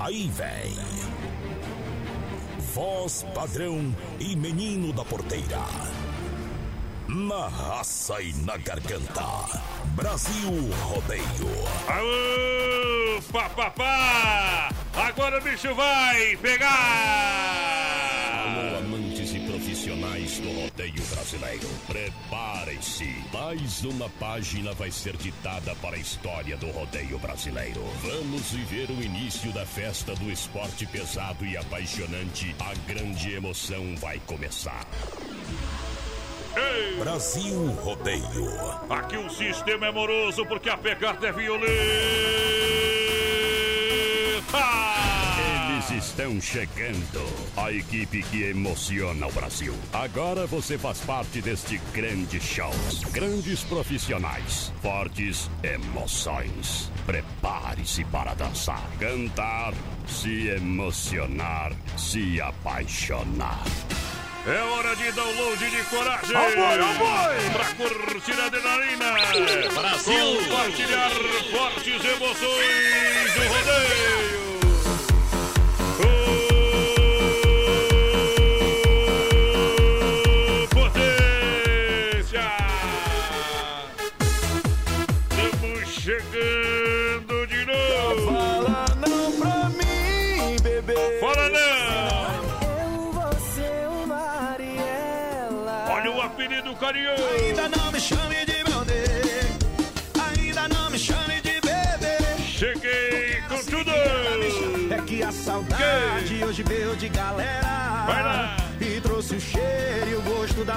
Aí vem. Voz padrão e menino da porteira. Na raça e na garganta. Brasil Rodeio. Aô, papapá! Agora o bicho vai pegar! Alô, amantes do rodeio brasileiro. Preparem-se. Mais uma página vai ser ditada para a história do rodeio brasileiro. Vamos viver o início da festa do esporte pesado e apaixonante. A grande emoção vai começar. Ei! Brasil Rodeio. Aqui o sistema é moroso porque a pegada é violenta! Eles estão chegando. A equipe que emociona o Brasil. Agora você faz parte deste grande show. Grandes profissionais, fortes emoções. Prepare-se para dançar, cantar, se emocionar, se apaixonar. É hora de download de coragem! Ó boi, ó boi! Pra curtir a adrenalina! Brasil! Compartilhar fortes emoções do rodeio!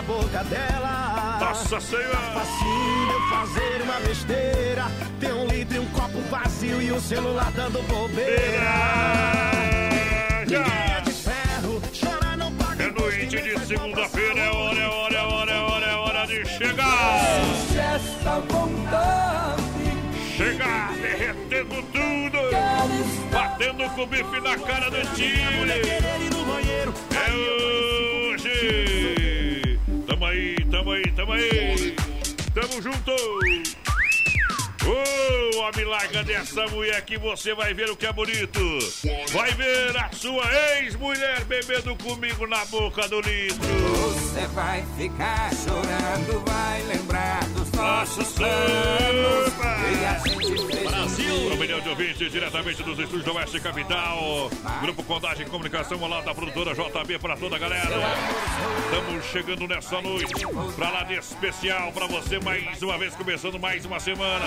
Boca dela. Nossa Senhora! Facinho eu fazer uma besteira. Ter um litro e um copo vazio e o celular dando bobeira. Ninguém é de ferro, chora não paga É noite de segunda-feira, é hora, é hora, é hora, é hora, é hora de chegar! Esta vontade Chegar, derretendo tudo! Batendo com o bife na cara do time! É hoje! Aí, tamo aí, tamo aí! Tamo junto! Ô, homem, larga dessa mulher que você vai ver o que é bonito! Vai ver a sua ex-mulher bebendo comigo na boca do litro! Você vai ficar chorando, vai lembrar Nossa nossos planos. E a gente Brasil! Um milhão de ouvintes diretamente dos estúdios do Oeste Capital. Grupo Condagem Comunicação, lado da produtora JB para toda a galera. Estamos chegando nessa noite para lá de especial para você mais uma vez, começando mais uma semana.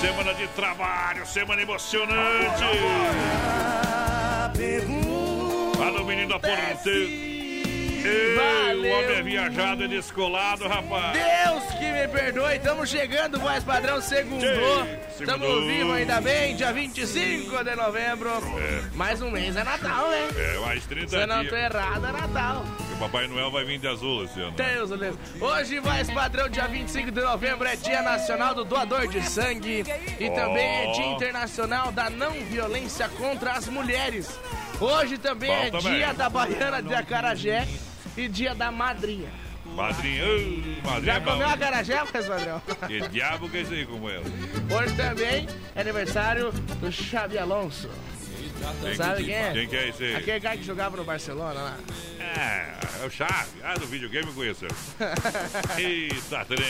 Semana de trabalho, semana emocionante. Alô, menino da porteira. Ei, Valeu. O homem é viajado e descolado, rapaz. Deus que me perdoe, estamos chegando, voz padrão, segundou. Sim, Estamos vivos ainda bem, dia 25 de novembro. É. Mais um mês é Natal, né? É, mais 30 Se eu não tô errado, é Natal. O Papai Noel vai vir de azul esse ano. Deus, Deus. Hoje, voz padrão, dia 25 de novembro, é Dia Nacional do Doador de Sangue. E também é Dia Internacional da Não Violência contra as Mulheres. Hoje também é. Dia da Baiana de Acarajé e Dia da Madrinha. Madrinha, madrinha Já é comeu acarajé, voz padrão? Que diabo que é isso aí com ela? Hoje também é aniversário do Xabi Alonso. Quem- Sabe quem é? Quem que é esse aí? Aquele cara que jogava no Barcelona lá. É, é o Chave. Ah, do videogame conheceu. Eita, trem.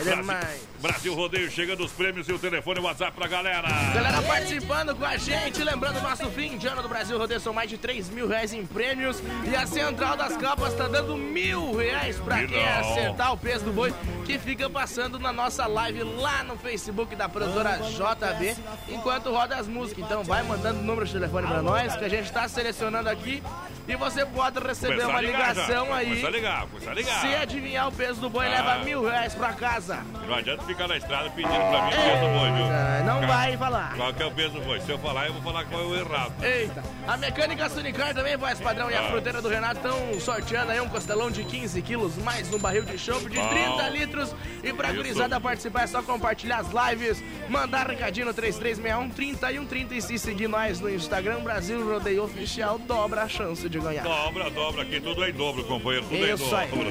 Ele é Brasil, mais. Brasil Rodeio chegando os prêmios e o telefone e o WhatsApp pra galera. Galera participando com a gente, lembrando nosso fim de ano do Brasil Rodeio são mais de 3 mil reais em prêmios e a Central das Capas tá dando mil reais pra E quem não. acertar o peso do boi que fica passando na nossa live lá no Facebook da produtora JB enquanto roda as músicas. Então vai mandando o número de telefone pra nós que a gente tá selecionando aqui e você pode receber Começar uma a ligação já. aí. Começa a ligar, começa a ligar. Se adivinhar o peso do boi, Ah. leva mil reais pra casa. Não adianta ficar na estrada pedindo pra mim o peso do boi, viu? Ah, não Cara, vai falar. Qual que é o peso do boi? Se eu falar, eu vou falar qual é o errado. Eita, a mecânica Sunicar também, voz padrão, e a Ah. fruteira do Renato estão sorteando aí um costelão de 15 quilos, mais um barril de chopp de Bom. 30 litros. E pra Isso. gurizada participar é só compartilhar as lives, mandar recadinho no 3361 30 e 130 e se seguir nós no Instagram Brasil Rodeio Oficial, dobra a chance de ganhar. Dobra, dobra, aqui tudo é em dobro, companheiro, tudo é em Isso aí. dobro.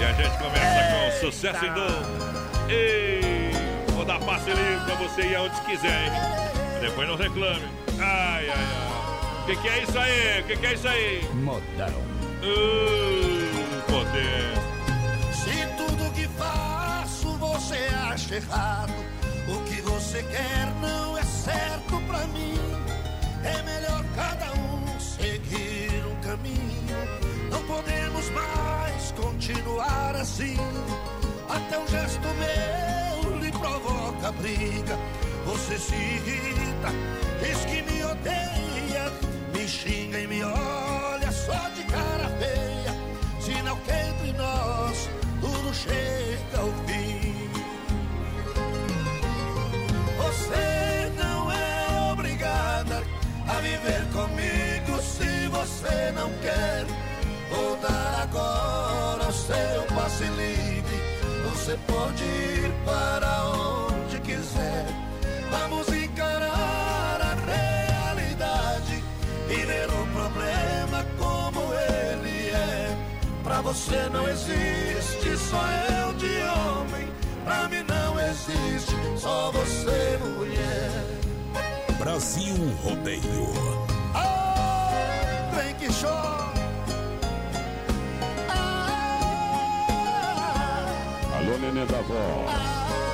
E a gente começa com sucesso em dobro. Ei, vou dar passe livre pra você ir aonde quiser, hein? Depois não reclame. Ai, ai, ai. O que, que é isso aí? O que, que é isso aí? Modão. Uh, poder. Se tudo que faço você acha errado, o que você quer não é certo pra mim. É melhor cada um seguir um caminho. Não podemos mais continuar assim. Até um gesto meu lhe provoca briga. Você se irrita, diz que me odeia, me xinga e me olha só de cara feia. Sinal que entre nós tudo chega ao fim. Você viver comigo se você não quer. Vou dar agora o seu passe livre. Você pode ir para onde quiser. Vamos encarar a realidade e ver o problema como ele é. Pra você não existe só eu de homem. Pra mim não existe só você, mulher. Brasil Rodeio. Ah, vem que chora. Ah, Alô, nenê da vó. Você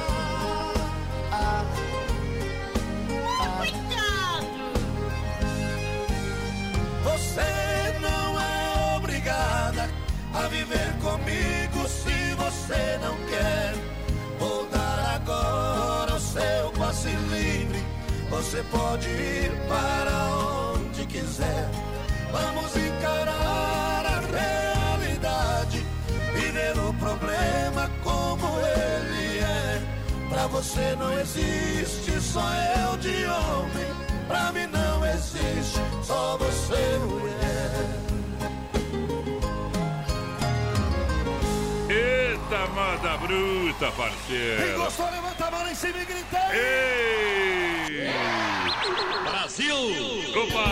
Você pode ir para onde quiser. Vamos encarar a realidade e ver o problema como ele é. Pra você não existe só eu de homem. Pra mim não existe só você, mulher. Manda bruta, Quem parceiro. gostou, levanta a mão em cima e grita. Ei! Brasil! Opa!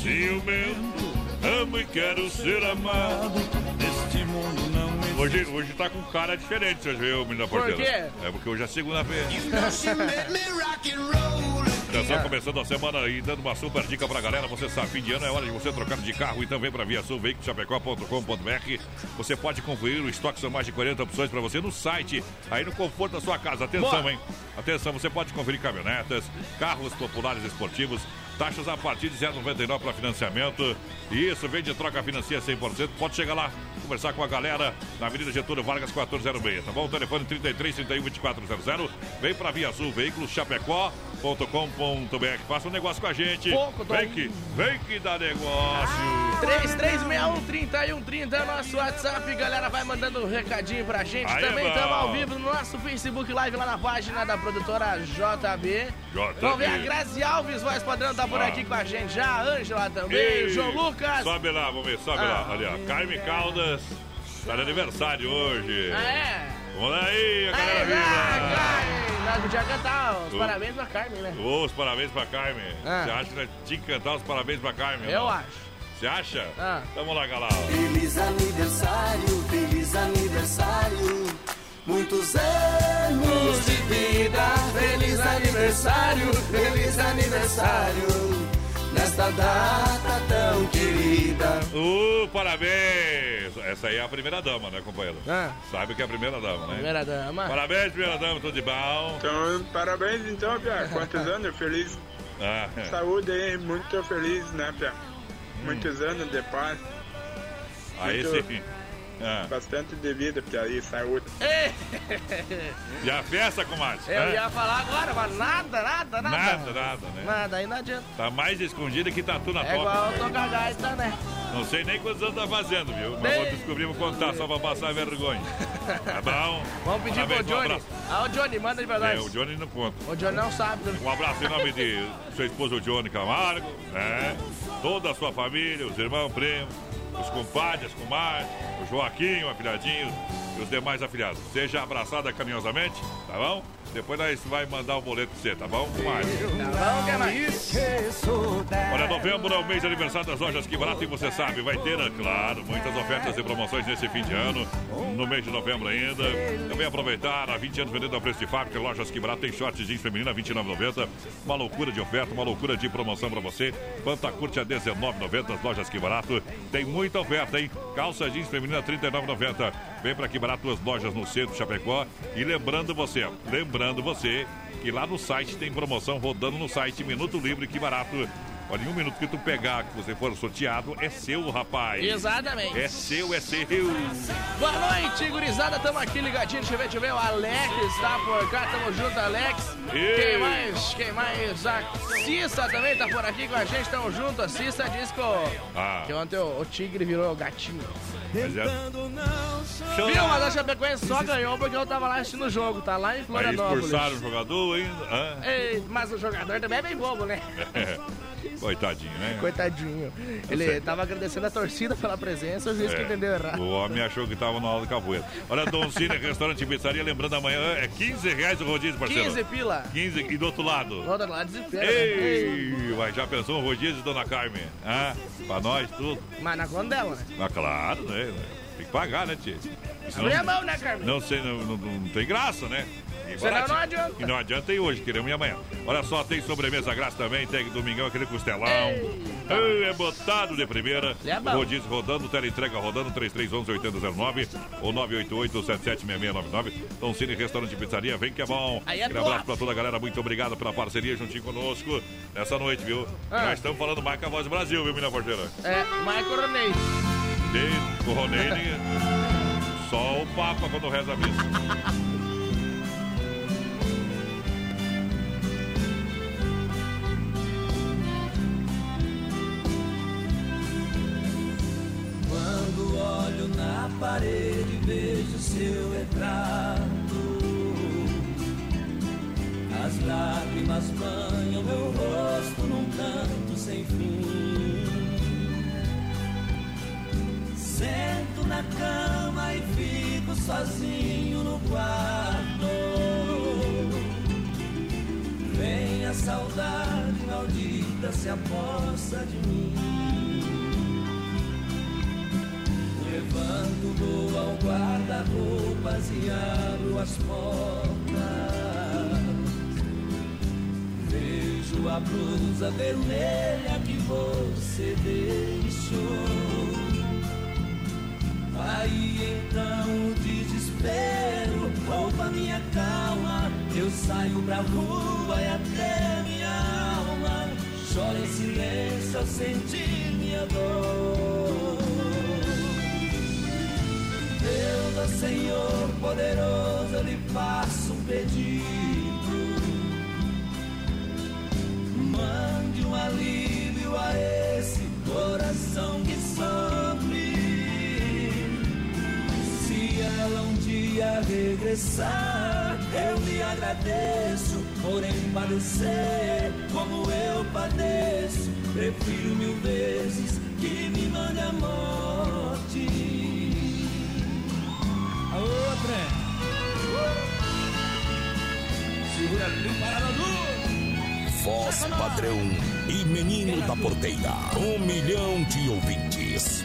Ciumento, amo e quero ser amado. Neste mundo não Hoje, hoje tá com cara diferente, você viu, menina Por porteira? quê? É porque hoje é segunda-feira. Atenção, começando a semana e dando uma super dica pra galera. Você sabe, fim de ano é hora de você trocar de carro e também pra Via Sul, veiculoschapecó.com.br. Você pode conferir o estoque, são mais de 40 opções pra você no site, aí no conforto da sua casa. Atenção, Boa. hein? Atenção, você pode conferir caminhonetas, carros populares esportivos, taxas a partir de 0,99 para financiamento. Isso, vem de troca financia 100%. Pode chegar lá, conversar com a galera na Avenida Getúlio Vargas 1406, tá bom? Telefone 33 31 2400. Vem pra Via Sul, veículos chapecó.com.br. Faça um negócio com a gente. Pouco, vem que, vem que dá negócio. 3361 30 é nosso WhatsApp, galera. Vai mandando um recadinho pra gente. Aí é Também estamos ao vivo no nosso Facebook Live lá na página da produtora JB. JB. Vamos ver a Grazi Alves, voz padrão, tá por Ah. aqui com a gente já. A Ângela também, Ei, o João Lucas. Sobe lá, vamos ver, sobe Ah. lá. Ali, ó. Carme Caldas. Tá de aniversário hoje. Ah, é? Vamos aí, a galera Aí, viva. Nós podia cantar os Tu- parabéns pra Carmen, né? Ô, os parabéns pra Carmen. Ah. Você acha que nós tinha que cantar os parabéns pra Carmen? Eu não? acho. Você acha? Ah. Vamos lá, galera. Feliz aniversário, feliz aniversário. Muitos anos de vida. Feliz aniversário, feliz aniversário. Nesta data tão querida. Ô, parabéns! Essa aí é a primeira dama, né, companheiro? Ah. Sabe que é a primeira dama, né? Primeira dama. Parabéns, primeira dama, tudo de bom. Então, parabéns então, Pia. Quantos anos? Feliz. Ah, Saúde aí, muito feliz, né, Pia? Muitos anos de paz. aí muito- sim. Ah. Bastante de vida, Pia, e saúde. E a festa, comadre? eu Hã? ia falar agora, mas nada, nada, nada. Nada, nada, né? Nada, aí não adianta. Tá mais escondida que tatu na É toca. igual eu companheiro. tô gaita, né? Não sei nem quantos anos tá fazendo, viu? Mas vou descobrir, vou contar só pra passar vergonha. Tá bom? Vamos pedir Parabéns, pro um Johnny. abraço. Ah, o Johnny, manda aí pra nós. É, o Johnny não conta. O Johnny não sabe. né? Um abraço em nome de sua esposa, o Johnny Camargo, né? Toda a sua família, os irmãos, primos, os compadres, as comadres, o Joaquim, o afilhadinho e os demais afilhados. Seja abraçada carinhosamente, tá bom? Depois nós vai mandar o boleto pra você, tá bom? comadre? Tá bom, que mais? Olha, novembro é o mês de aniversário das lojas Que Barato e você sabe, vai ter, é claro, muitas ofertas e promoções nesse fim de ano, no mês de novembro ainda. Também aproveitar, há 20 anos vendendo a preço de fábrica, lojas Que Barato tem shorts jeans feminina a 29,90. Uma loucura de oferta, uma loucura de promoção pra você. Quanta curte a 19,90 as lojas Que Barato. Tem muita oferta, hein? Calça jeans feminina a 39,90. Vem pra Que Barato, as lojas no centro, Chapecó. E lembrando você, lembrando você que lá no site tem promoção rodando no site Minuto Livre, que barato. Olha, em um minuto que tu pegar, que você for sorteado, é seu, rapaz. Exatamente. É seu, é seu. Boa noite, gurizada. Tamo aqui ligadinho. Deixa eu ver, deixa eu ver. O Alex tá por cá. Tamo junto, Alex. Ei. Quem mais? Quem mais? A Cissa também tá por aqui com a gente. Tamo junto. A Cissa disse que, o- Ah, que ontem o, o tigre virou gatinho. mas é... Viu? Mas a Chapecoense só ganhou porque eu tava lá assistindo o jogo. Tá lá em Aí Florianópolis. expulsaram o jogador ainda. Hã? Ei, mas o jogador também é bem bobo, né? Coitadinho, né? Coitadinho. Ele tava agradecendo a torcida pela presença, o juiz que É, entendeu errado. O homem achou que tava na aula de capoeira. Olha, Dom Cine, restaurante e pizzaria, lembrando amanhã, é 15 reais o rodízio, parceiro. 15 pila. 15 e do outro lado. Do outro lado desespero. né? Ei, mas já pensou um rodízio, dona Carmen? Ah, pra nós tudo. Mas na conta dela, né? Ah, claro, né? Tem que pagar, né, tia? Senão- Abrir a mão, né, Carmen? Não sei, não, não- não tem graça, né? E Senão não adianta. E não adianta ir hoje, queremos ir amanhã. Olha só, tem sobremesa grátis também, tem domingão aquele costelão. Ei, é botado de primeira. É. Rodízio rodando, teleentrega rodando, 3311-8009 ou 988-776699. Então, Cine Restaurante e Pizzaria, vem que é bom. Aí é Aquele abraço pra toda a galera, muito obrigado pela parceria juntinho conosco nessa noite, viu? Ah. Nós estamos falando mais que a voz Brasil, viu, minha porteira? É, Michael Roney. De o Ronene, só o Papa quando reza a missa. Quando olho na parede vejo seu retrato. As lágrimas banham meu rosto num canto sem fim. Sento na cama e fico sozinho no quarto. Vem a saudade maldita se aposta de mim Levanto, vou ao guarda-roupas e abro as portas. Vejo a blusa vermelha que você deixou. Aí então o desespero rouba minha calma. Eu saio pra rua e até minha alma chora em silêncio ao sentir minha dor. Deus, ó Senhor poderoso, eu lhe faço um pedido. Mande um alívio a esse coração que sofre. Se ela um dia regressar, eu lhe agradeço porém padecer como eu padeço. Prefiro mil vezes que me mande a A outra Segura ali, parada do Voz padrão e menino da porteira. Um milhão de ouvintes.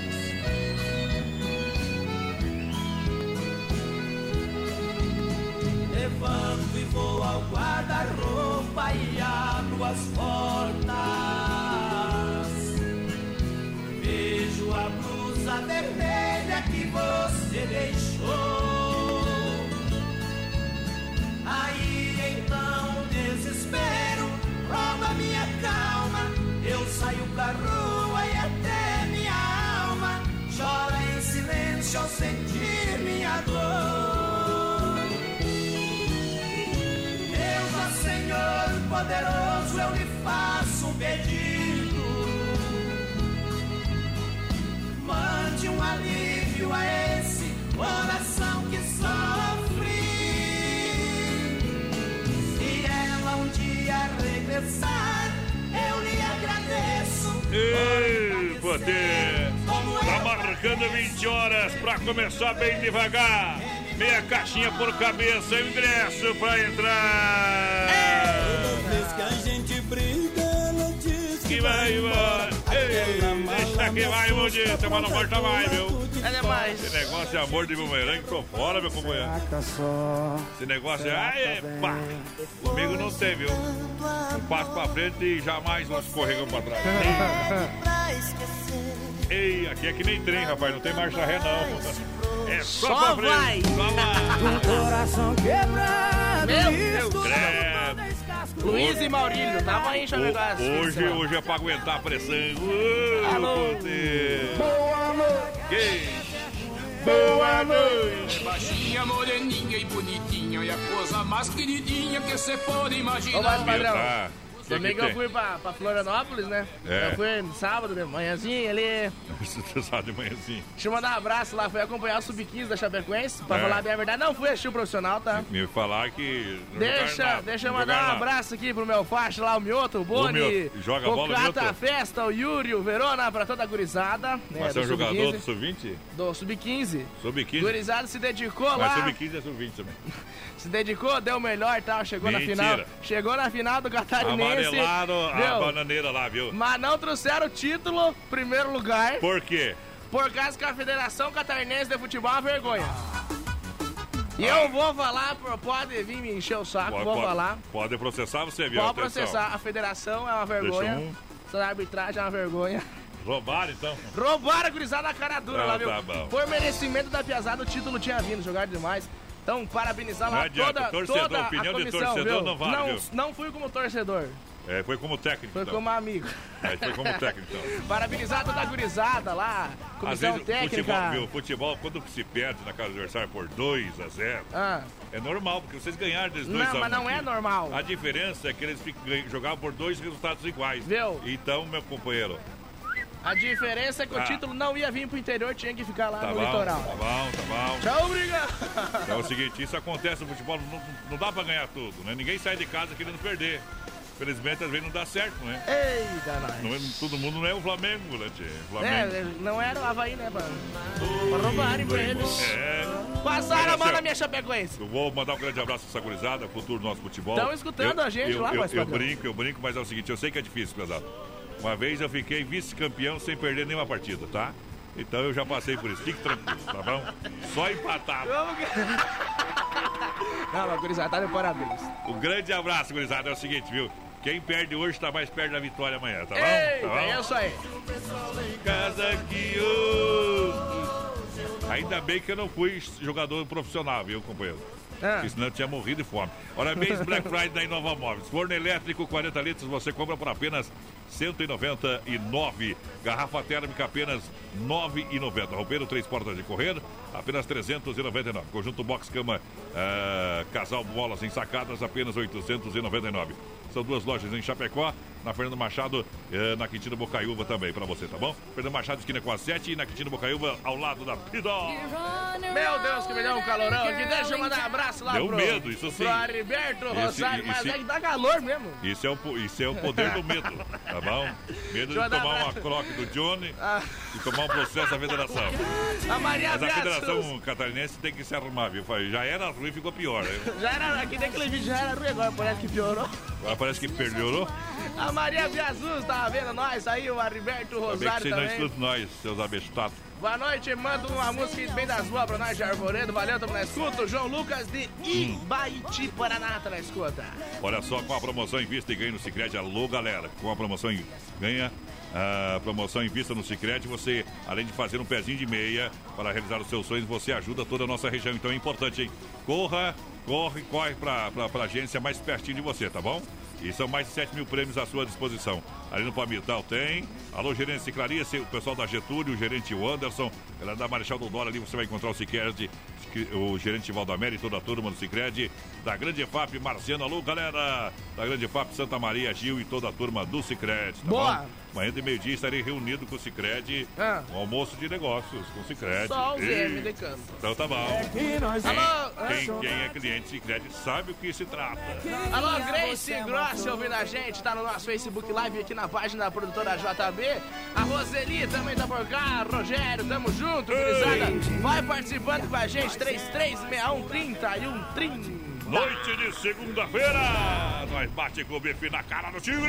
Levanto e vou ao guarda-roupa e abro as portas. Poderoso, eu lhe faço um pedido. Mande um alívio a esse coração que sofre. Se ela um dia regressar, eu lhe agradeço. Ei, poder! Tá marcando 20 horas pra começar bem devagar. Meia caixinha por cabeça, ingresso pra entrar. Que vai embora. Ei, deixa que vai, bonita, mas não volta mais, viu? É demais. Esse negócio é amor de bumerangue, tô fora, meu companheiro. Esse negócio é. Ai, pá. Comigo não tem, viu? Um passo pra frente e jamais um escorregão pra trás. Ei, aqui é que nem trem, rapaz, não tem marcha ré, não. É só, Só pra frente. vai. Só vai. Coração quebrado. Meu Deus. Credo. Luiz e Maurílio, tava aí fim de Hoje, hoje é pra aguentar a pressão. Ô, Alô. Boa noite. Que? Boa noite. Baixinha, moreninha e bonitinha E a coisa mais queridinha que você pode Ô, mas, imaginar padrão, Tá. Domingo eu fui pra, pra Florianópolis, né? É. Eu fui no sábado, de manhãzinha ali. Sabe de manhã assim. Deixa eu mandar um abraço lá, fui acompanhar o Sub-15 da Chapecoense. Pra É. falar bem a verdade, não fui assistir o profissional, tá? Me falar que. Deixa, nada, deixa eu mandar um nada. abraço aqui pro meu faixa lá, o Mioto, o Boni, Mioto, joga o bola, Cata Mioto? Festa, o Yuri, o Verona, pra toda a gurizada. né, Mas você é um do jogador do Sub-15, sub-20? do Sub-15. Sub-15? Gurizada se dedicou Mas lá, sub-15 é sub-20 também. se dedicou, deu o melhor e tal, chegou Mentira. na final. Chegou na final do Catarinense. Amarelaram a viu? bananeira lá, viu? Mas não trouxeram o título, primeiro lugar, Por quê? por causa que a Federação Catarinense de Futebol é uma vergonha. E eu vou falar, pode vir me encher o saco, Pode, vou pode- falar. Pode processar você, viu? Pode Atenção. processar. A federação é uma vergonha. Um. Essa arbitragem é uma vergonha. Roubaram, então. Roubaram a gurizada na cara dura Ah, lá, viu? tá bom. Por merecimento da piazada, o título tinha vindo, jogaram demais. Então, parabenizar Não lá adianta, toda, torcedor, toda a opinião de comissão, torcedor viu? não vale, não, viu? não fui como torcedor, É, foi como técnico. foi então. como amigo. É, foi como técnico, então. Parabenizar toda a gurizada lá, Às comissão vezes, o técnica. futebol, viu, futebol, quando se perde na casa do adversário por 2 a 0 Ah, é normal, porque vocês ganharam desde 2 não, a 1 mas não é normal. A diferença é que eles jogavam por dois resultados iguais. Viu? Então, meu companheiro, A diferença é que Ah. o título não ia vir pro interior, tinha que ficar lá tá no bom, litoral. tá bom, tá bom. Tchau, obrigado. É o seguinte, isso acontece no futebol, não, não dá pra ganhar tudo, né? Ninguém sai de casa querendo perder. Felizmente, às vezes não dá certo, né? Eita, nós. Não é- todo mundo não é o Flamengo, né, tchê? Flamengo. É, não era o Havaí, né, mano? Pra roubarem pra eles. É. Passaram a mão na minha Chapecoense. Eu vou mandar um grande abraço pra essa gurizada, futuro do nosso futebol. Tão escutando Eu- a gente eu, lá, eu, eu brinco, eu brinco, mas é o seguinte, eu sei que é difícil, pesado. Uma vez eu fiquei vice-campeão sem perder nenhuma partida, tá? Então eu já passei por isso. Fique tranquilo, tá bom? Só que... Não, gurizada, tá de parabéns. Um grande abraço, gurizada. É o seguinte, viu? Quem perde hoje tá mais perto da vitória amanhã, tá bom? Eita, tá bom? é isso aí. Casa que. Ainda bem que eu não fui jogador profissional, viu, companheiro? Ah. Porque senão eu tinha morrido de fome. Ora, mês Black Friday da Inova Móveis. Forno elétrico 40 litros você compra por apenas 199. Garrafa térmica apenas 9,90. Roupeiro três portas de correr apenas 399. Conjunto box cama ah, casal bolas ensacadas apenas 899. São duas lojas em Chapecó, na Fernando Machado, eh, na Quintino Bocaiúva também para você, tá bom? Fernando Machado esquina com a 7 e na Quintino Bocaiúva ao lado da Pidó. Meu Deus, que me deu um calorão aqui. Deixa eu mandar um abraço lá Deu pro... medo, isso sim. Pro Heriberto Esse- Rosário, mas é que dá calor mesmo. Isso é, o, isso é o poder do medo, tá bom? Medo de tomar um uma croque do Johnny Ah. e tomar um processo da federação. A Maria Mas a federação catarinense tem que se arrumar, viu? Já era ruim, ficou pior. né? Já era, aqui nem aquele vídeo já era ruim agora, parece que piorou. Agora parece que melhorou. A Maria Biazuz tava vendo nós aí, o Ariberto Ainda bem que Rosário não também. escutam nós, seus abestados. Boa noite, manda uma música bem das boas pra nós de Arvoredo. Valeu, tamo na escuta. João Lucas de Ibaiti, Paraná, tá na escuta. Olha só, com a promoção Invista e Ganha no Cicred, alô galera, com a promoção em- Ganha, a promoção Invista no Cicred, você, além de fazer um pezinho de meia para realizar os seus sonhos, você ajuda toda a nossa região, então é importante, hein? Corra, corre, corre pra, pra, pra agência mais pertinho de você, tá bom? E são mais de 7 mil prêmios à sua disposição. Ali no Palmital tem. Alô, gerente Ciclaria, o pessoal da Getúlio, o gerente Anderson, ela da Marechal Dodoro ali, você vai encontrar o Cicred, o gerente Valdamere e toda a turma do Cicred, da Grande FAP, Marciano, alô, galera, da Grande FAP, Santa Maria, Gil e toda a turma do Cicred, tá Boa. bom? Manhã de meio-dia estarei reunido com o Cicred, Ah. um almoço de negócios com o Cicred. Só os E- M de. Então tá bom. Alô, Quem, quem é cliente Cicred sabe o que se trata. Alô, Grace Grossi ouvindo a gente, tá no nosso Facebook Live aqui na página da produtora JB. A Roseli também tá por cá, Rogério, tamo junto, gurizada. Vai participando com a gente, 3361 30 e 130. Noite de segunda-feira, nós bate com o bife na cara do Tigre.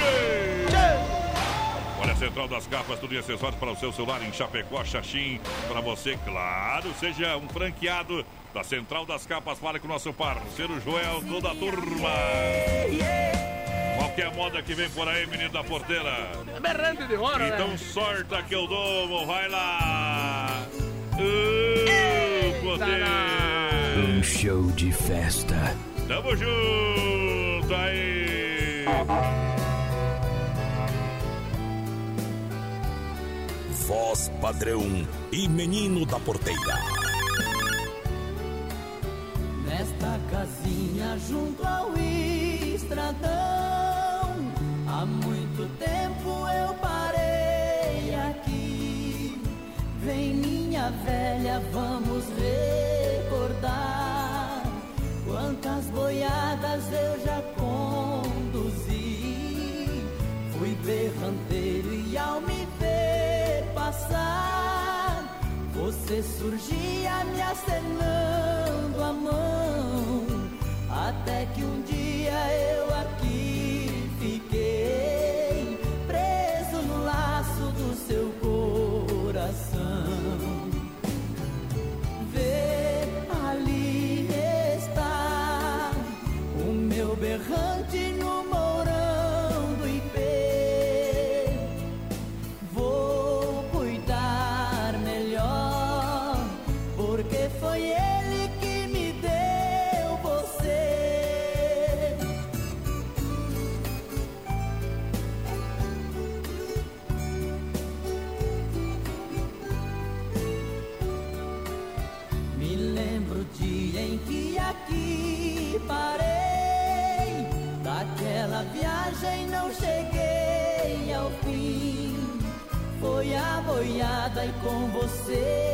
Olha a Central das Capas, tudo em acessórios para o seu celular em Chapecó, Xaxim. Para você, claro, seja um franqueado da Central das Capas. Fale com o nosso parceiro Joel, toda a turma. Qualquer moda que vem por aí, menino da porteira. É berrante de hora, Então né? sorta que eu dou, vai lá. Uh, poder. Um show de festa. Tamo junto aí. Voz padrão e menino da porteira. Nesta casinha junto ao estradão, há muito tempo eu parei aqui. Vem minha velha, vamos recordar quantas boiadas eu passar, você surgia me e com você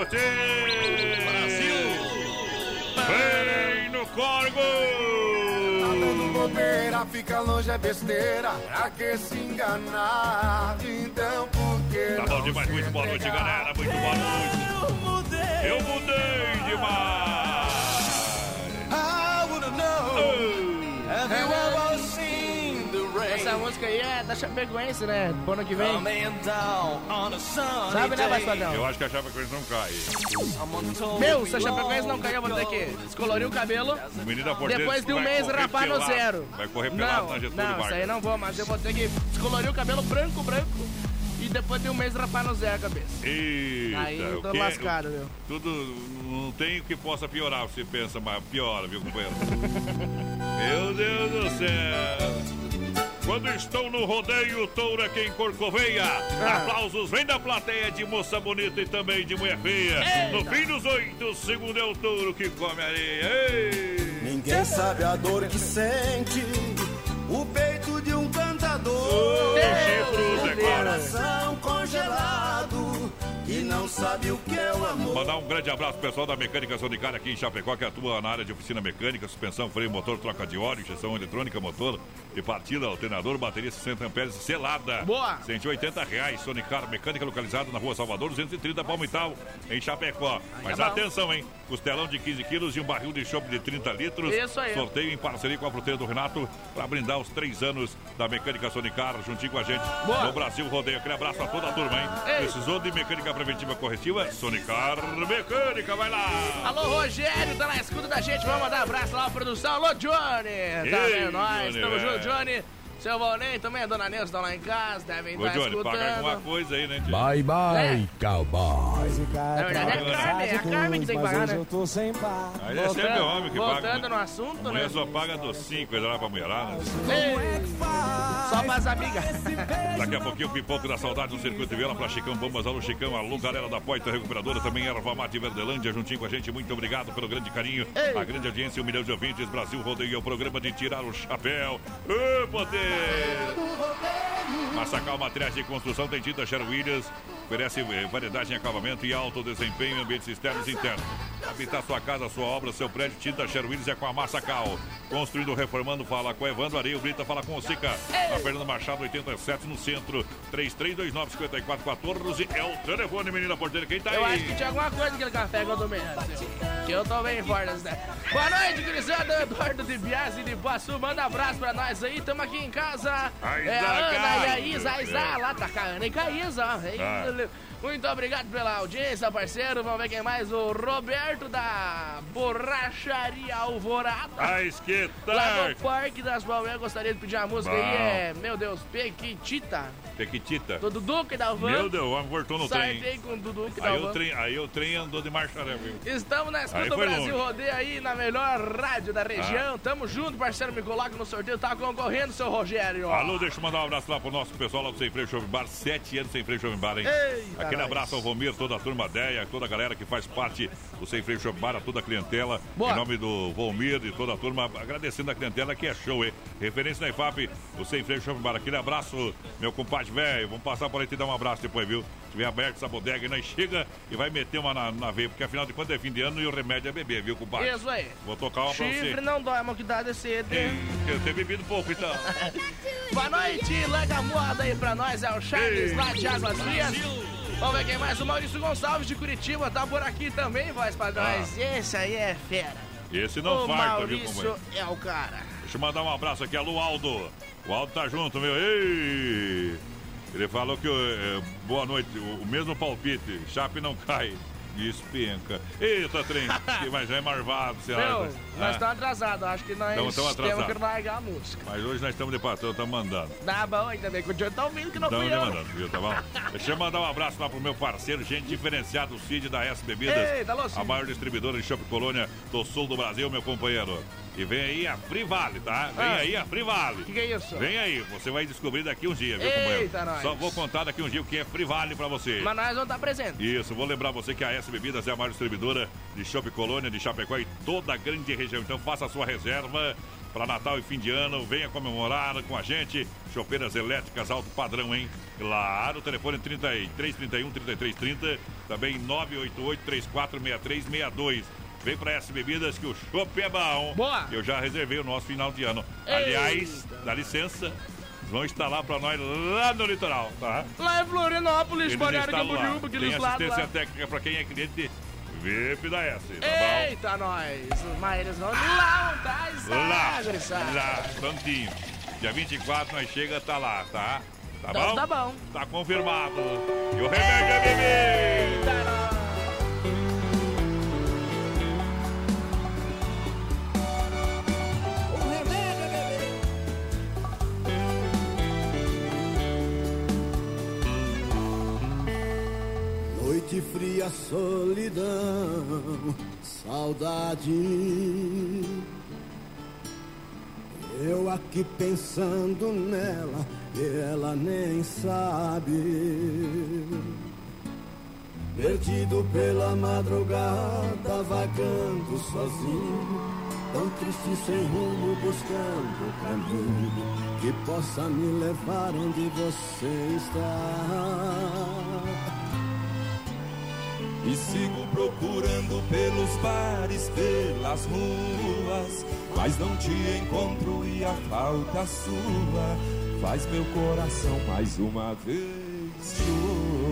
Forte! Brasil! Vem no corgo! Dando bobeira, fica longe é besteira, pra que se enganar? Então por que Tá bom demais, muito boa noite, galera. Muito boa noite. Eu mudei. Eu mudei demais! Música aí é da Chapecoense, né? Pro ano que vem. Sabe, né, day? Baspadão? Eu acho que a Chapecoense não cai. Meu, me se a Chapecoense não cair, eu vou ter que descolorir o cabelo. O menino da porteira Depois de um mês rapar no zero. Vai correr pelado Não, na Getúlio não, isso aí não vou, mas eu vou ter que descolorir o cabelo branco, branco. E depois de um mês rapar no zero a cabeça. Eita, Aí eu tô que- lascado, viu? Tudo não tem o que possa piorar, você pensa, mas piora, viu, companheiro? Meu Deus do céu! Quando estou no rodeio, touro é quem corcoveia. Ah. Aplausos vem da plateia de moça bonita e também de mulher feia. No fim dos oito, o segundo é o touro que come areia. Ei! Ninguém sabe a dor que sente o peito de um cantador. chifrudo, é claro. coração não sabe o que é o amor. Mandar um grande abraço pro pessoal da Mecânica Sonicar aqui em Chapecó, que atua na área de oficina mecânica, suspensão, freio, motor, troca de óleo, injeção eletrônica, motor e partida, alternador, bateria 60 amperes selada. Boa. 180 reais. Sonicar Mecânica localizada na rua Salvador, 230 Palmital, em Chapecó. Mas tá atenção, hein? Costelão de 15 quilos e um barril de chopp de 30 litros. Isso aí. Sorteio em parceria com a fruteira do Renato para brindar os três anos da Mecânica Sonicar juntinho com a gente Boa. no Brasil Rodeio. Aquele abraço a toda a turma, hein? Ei. Precisou de mecânica preventiva corretiva? Sonicar Mecânica, vai lá! Alô, Rogério, tá na escuta da gente. Vamos mandar um abraço lá, produção. Alô, Johnny. Tá Ei, vendo nós? Johnny, Tamo é. junto, Johnny. Seu Valnei também, a dona Neuza estão lá em casa, devem Ô, estar Johnny, paga alguma escutando. coisa aí, né, tio? Bye bye, cowboy. Na verdade é a Carmen, é a Carmen que tem que pagar, né? tô sem par. Aí é sempre Voltando- homem que voltando paga. no assunto, A né? só paga docinho, coisa lá pra mulherada. Ei, Só pras amigas. Daqui a pouquinho o pipoco da saudade no Circuito de Viola pra Chicão Bombas. Alô, Chicão, alô, galera da Poita Recuperadora, também Erva Mate Verdelândia, juntinho com a gente. Muito obrigado pelo grande carinho, Ei. a grande audiência, um milhão de ouvintes. Brasil Rodeio é o programa de tirar o chapéu. Ô, poder! roteiro. Massacal Materiais de Construção tem tinta Sherwin Williams. Oferece eh, variedade em acabamento e alto desempenho em ambientes externos e internos. Habitar sua casa, sua obra, seu prédio, tinta Sherwin Williams é com a Massacal. Construindo, reformando, fala com Evandro Areio Brita, fala com o Sica. Na Fernando Machado, 87, no centro. 3329-5414 é o telefone, menina porteira. Quem tá Eu acho aí? que tinha alguma coisa naquele café que eu tomei antes. Que eu tô bem forte nessa ideia. Boa noite, Grisada. Eduardo de Biasi de Iguaçu. Manda abraço pra nós aí. Tamo aqui em casa. Aí, é a. Ana e a Isa. A Isa É. lá tá a Ana e a. Ei, Ah. Muito obrigado pela audiência, parceiro. Vamos ver quem mais. O Roberto da Borracharia Alvorada. A Lá do esquetar. Parque das Palmeiras, gostaria de pedir uma música aí. Bom. É, meu Deus, Pequitita. Pequitita. Do Duduque da Van. Meu Deus, o homem voltou no trem. Sartei com o Duduque da Aí o Van. trem, aí o trem andou de marcha ré, viu? Estamos na Aí escuta do Brasil longe. Rodeio aí na melhor rádio da Ah. região. Tamo junto, parceiro. Me coloca no sorteio. Tá concorrendo, seu Rogério. Alô, deixa eu mandar um abraço lá pro nosso pessoal lá do Sem Freio Show Bar. Sete anos Sem Freio Show Bar, hein? Eita, Aquele abraço ao Romir, toda a turma Deia, toda a galera que faz parte do Sem Freio Show Bar, a toda a clientela. Boa. Em nome do Volmir e toda a turma, agradecendo a clientela que é show, hein? Referência na IFAP, o Sem Freio Show Bar. Aquele abraço, meu compadre velho. Vamos passar por aí e te dar um abraço depois, viu? Tiver aberto essa bodega, nós chega e vai meter uma na, na veia, porque afinal de contas é fim de ano e o remédio é beber, viu, compadre? Isso aí. Vou tocar uma pra você. Chifre não dói, mas que dá de sede. Ih, Eu tenho bebido pouco, então. Boa noite, larga moda aí pra nós. É o Charles Ei. lá de Águas Frias. Vamos ver quem mais. O Maurício Gonçalves de Curitiba tá por aqui também, voz pra nós. Esse aí é fera. Esse Ah. não o farta, viu, Maurício companheiro? é o cara. Deixa eu mandar um abraço aqui, alô Aldo. O Aldo tá junto, meu. Ei! Ele falou que. eh, boa noite, o, o mesmo palpite. Chape não cai. Despenca. Eita, trem. que- Mas já é marvado, você Meu, acha? nós Ah, estamos atrasados. Acho que nós Tamo- tamo temos que largar a música. Mas hoje nós estamos de patrão, estamos mandando. Tá bom, ainda bem que o Johnny tá ouvindo que não Estamos fui eu. mandando, viu? Tá bom? Deixa eu mandar um abraço lá pro meu parceiro, gente diferenciado, o Cid da S Bebidas. Eita, alô, Cid. a maior distribuidora de Shopping Colônia do sul do Brasil, meu companheiro. E vem aí a Frivale, tá? Vem Ah. aí a Frivale. O que, que é isso? Vem aí, você vai descobrir daqui um dia, viu, Eita, companheiro? nós. Só vou contar daqui um dia o que é Frivale pra você. Mas nós vamos estar presentes. Isso, vou lembrar você que a S Bebidas é a maior distribuidora de Shopping Colônia, de Chapecó e toda a grande região. Então faça a sua reserva para Natal e fim de ano. Venha comemorar com a gente. Chopeiras elétricas alto padrão, hein? Claro, telefone 33 31 33 30, também 988 34 63 62. Vem pra S Bebidas que o chopp é bom. Boa. Eu já reservei o nosso final de ano. Eita. Aliás, dá licença, vão instalar pra nós lá no litoral, tá? Lá em Florianópolis, Balneário. Camboriú, Tem aqueles lados assistência lá. técnica pra quem é cliente VIP da S, tá bom? Eita, nós. Mas eles vão lá, tá? Lá, lá, prontinho. Dia 24 nós chega, tá lá, tá? Tá Então bom? tá bom. Tá confirmado. E o remédio é beber. Eita, nós. Noite fria, solidão, saudade. Eu aqui pensando nela e ela nem sabe. Perdido pela madrugada, vagando sozinho, tão triste sem rumo, buscando o caminho que possa me levar onde você está. E sigo procurando pelos bares, pelas ruas, mas não te encontro e a falta sua faz meu coração mais uma vez chorar.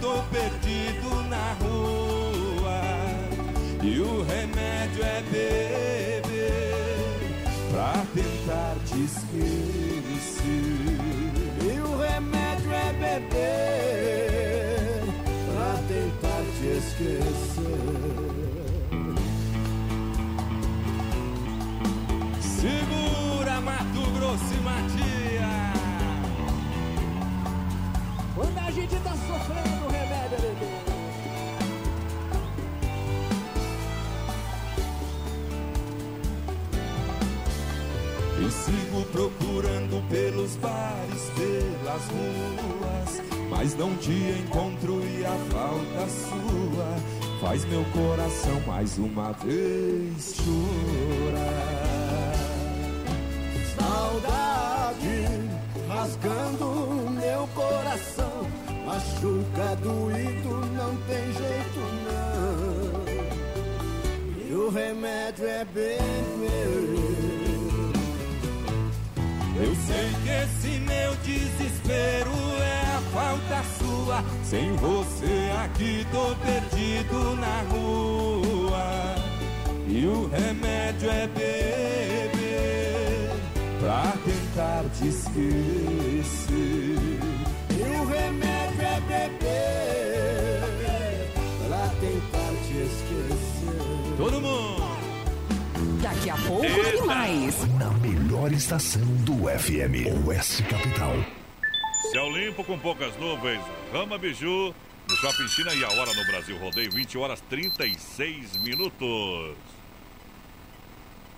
Tô perdido na rua. E o remédio é beber pra tentar te esquecer. E o remédio é beber pra tentar te esquecer. Segura Mato Grosso e Matias. Quando a gente tá sofrendo, procurando pelos bares, pelas ruas, mas não te encontro e a falta sua faz meu coração mais uma vez chorar. Saudade rasgando meu coração, machuca doído, não tem jeito não. E o remédio é beber. Eu sei que esse meu desespero é a falta sua. Sem você aqui tô perdido na rua. E o remédio é beber pra tentar te esquecer. E o remédio é beber pra tentar te esquecer. Todo mundo! Daqui a pouco Eita. tem mais. Na melhor estação do FM, Oeste Capital. Céu limpo com poucas nuvens. Rama Biju no Shopping China e a hora no Brasil. Rodeio 20 horas 36 minutos.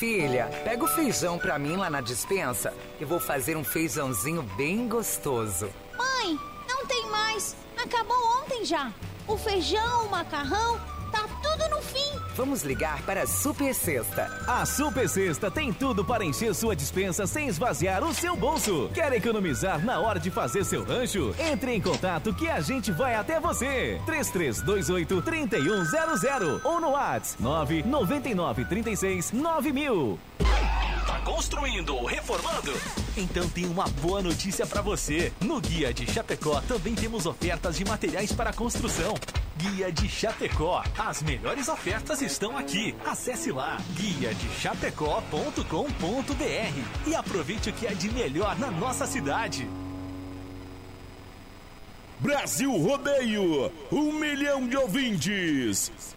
Filha, pega o feijão pra mim lá na dispensa. Eu vou fazer um feijãozinho bem gostoso. Mãe, não tem mais. Acabou ontem já. O feijão, o macarrão, tá tudo no fim. Vamos ligar para a Super Sexta. A Super Sexta tem tudo para encher sua dispensa sem esvaziar o seu bolso. Quer economizar na hora de fazer seu rancho? Entre em contato que a gente vai até você. 3328 3100 ou no WhatsApp 999 36 9000. Tá construindo reformando? Então tem uma boa notícia para você. No Guia de Chapecó também temos ofertas de materiais para construção. Guia de Chapecó. As melhores ofertas estão aqui. Acesse lá guia de chapecó.com.br e aproveite o que é de melhor na nossa cidade. Brasil Rodeio, um milhão de ouvintes.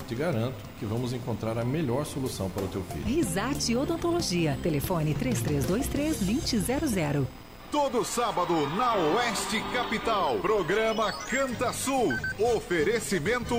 Eu te garanto que vamos encontrar a melhor solução para o teu filho. Risate Odontologia. Telefone 3323-2000. Todo sábado na Oeste Capital. Programa Canta Sul. Oferecimento.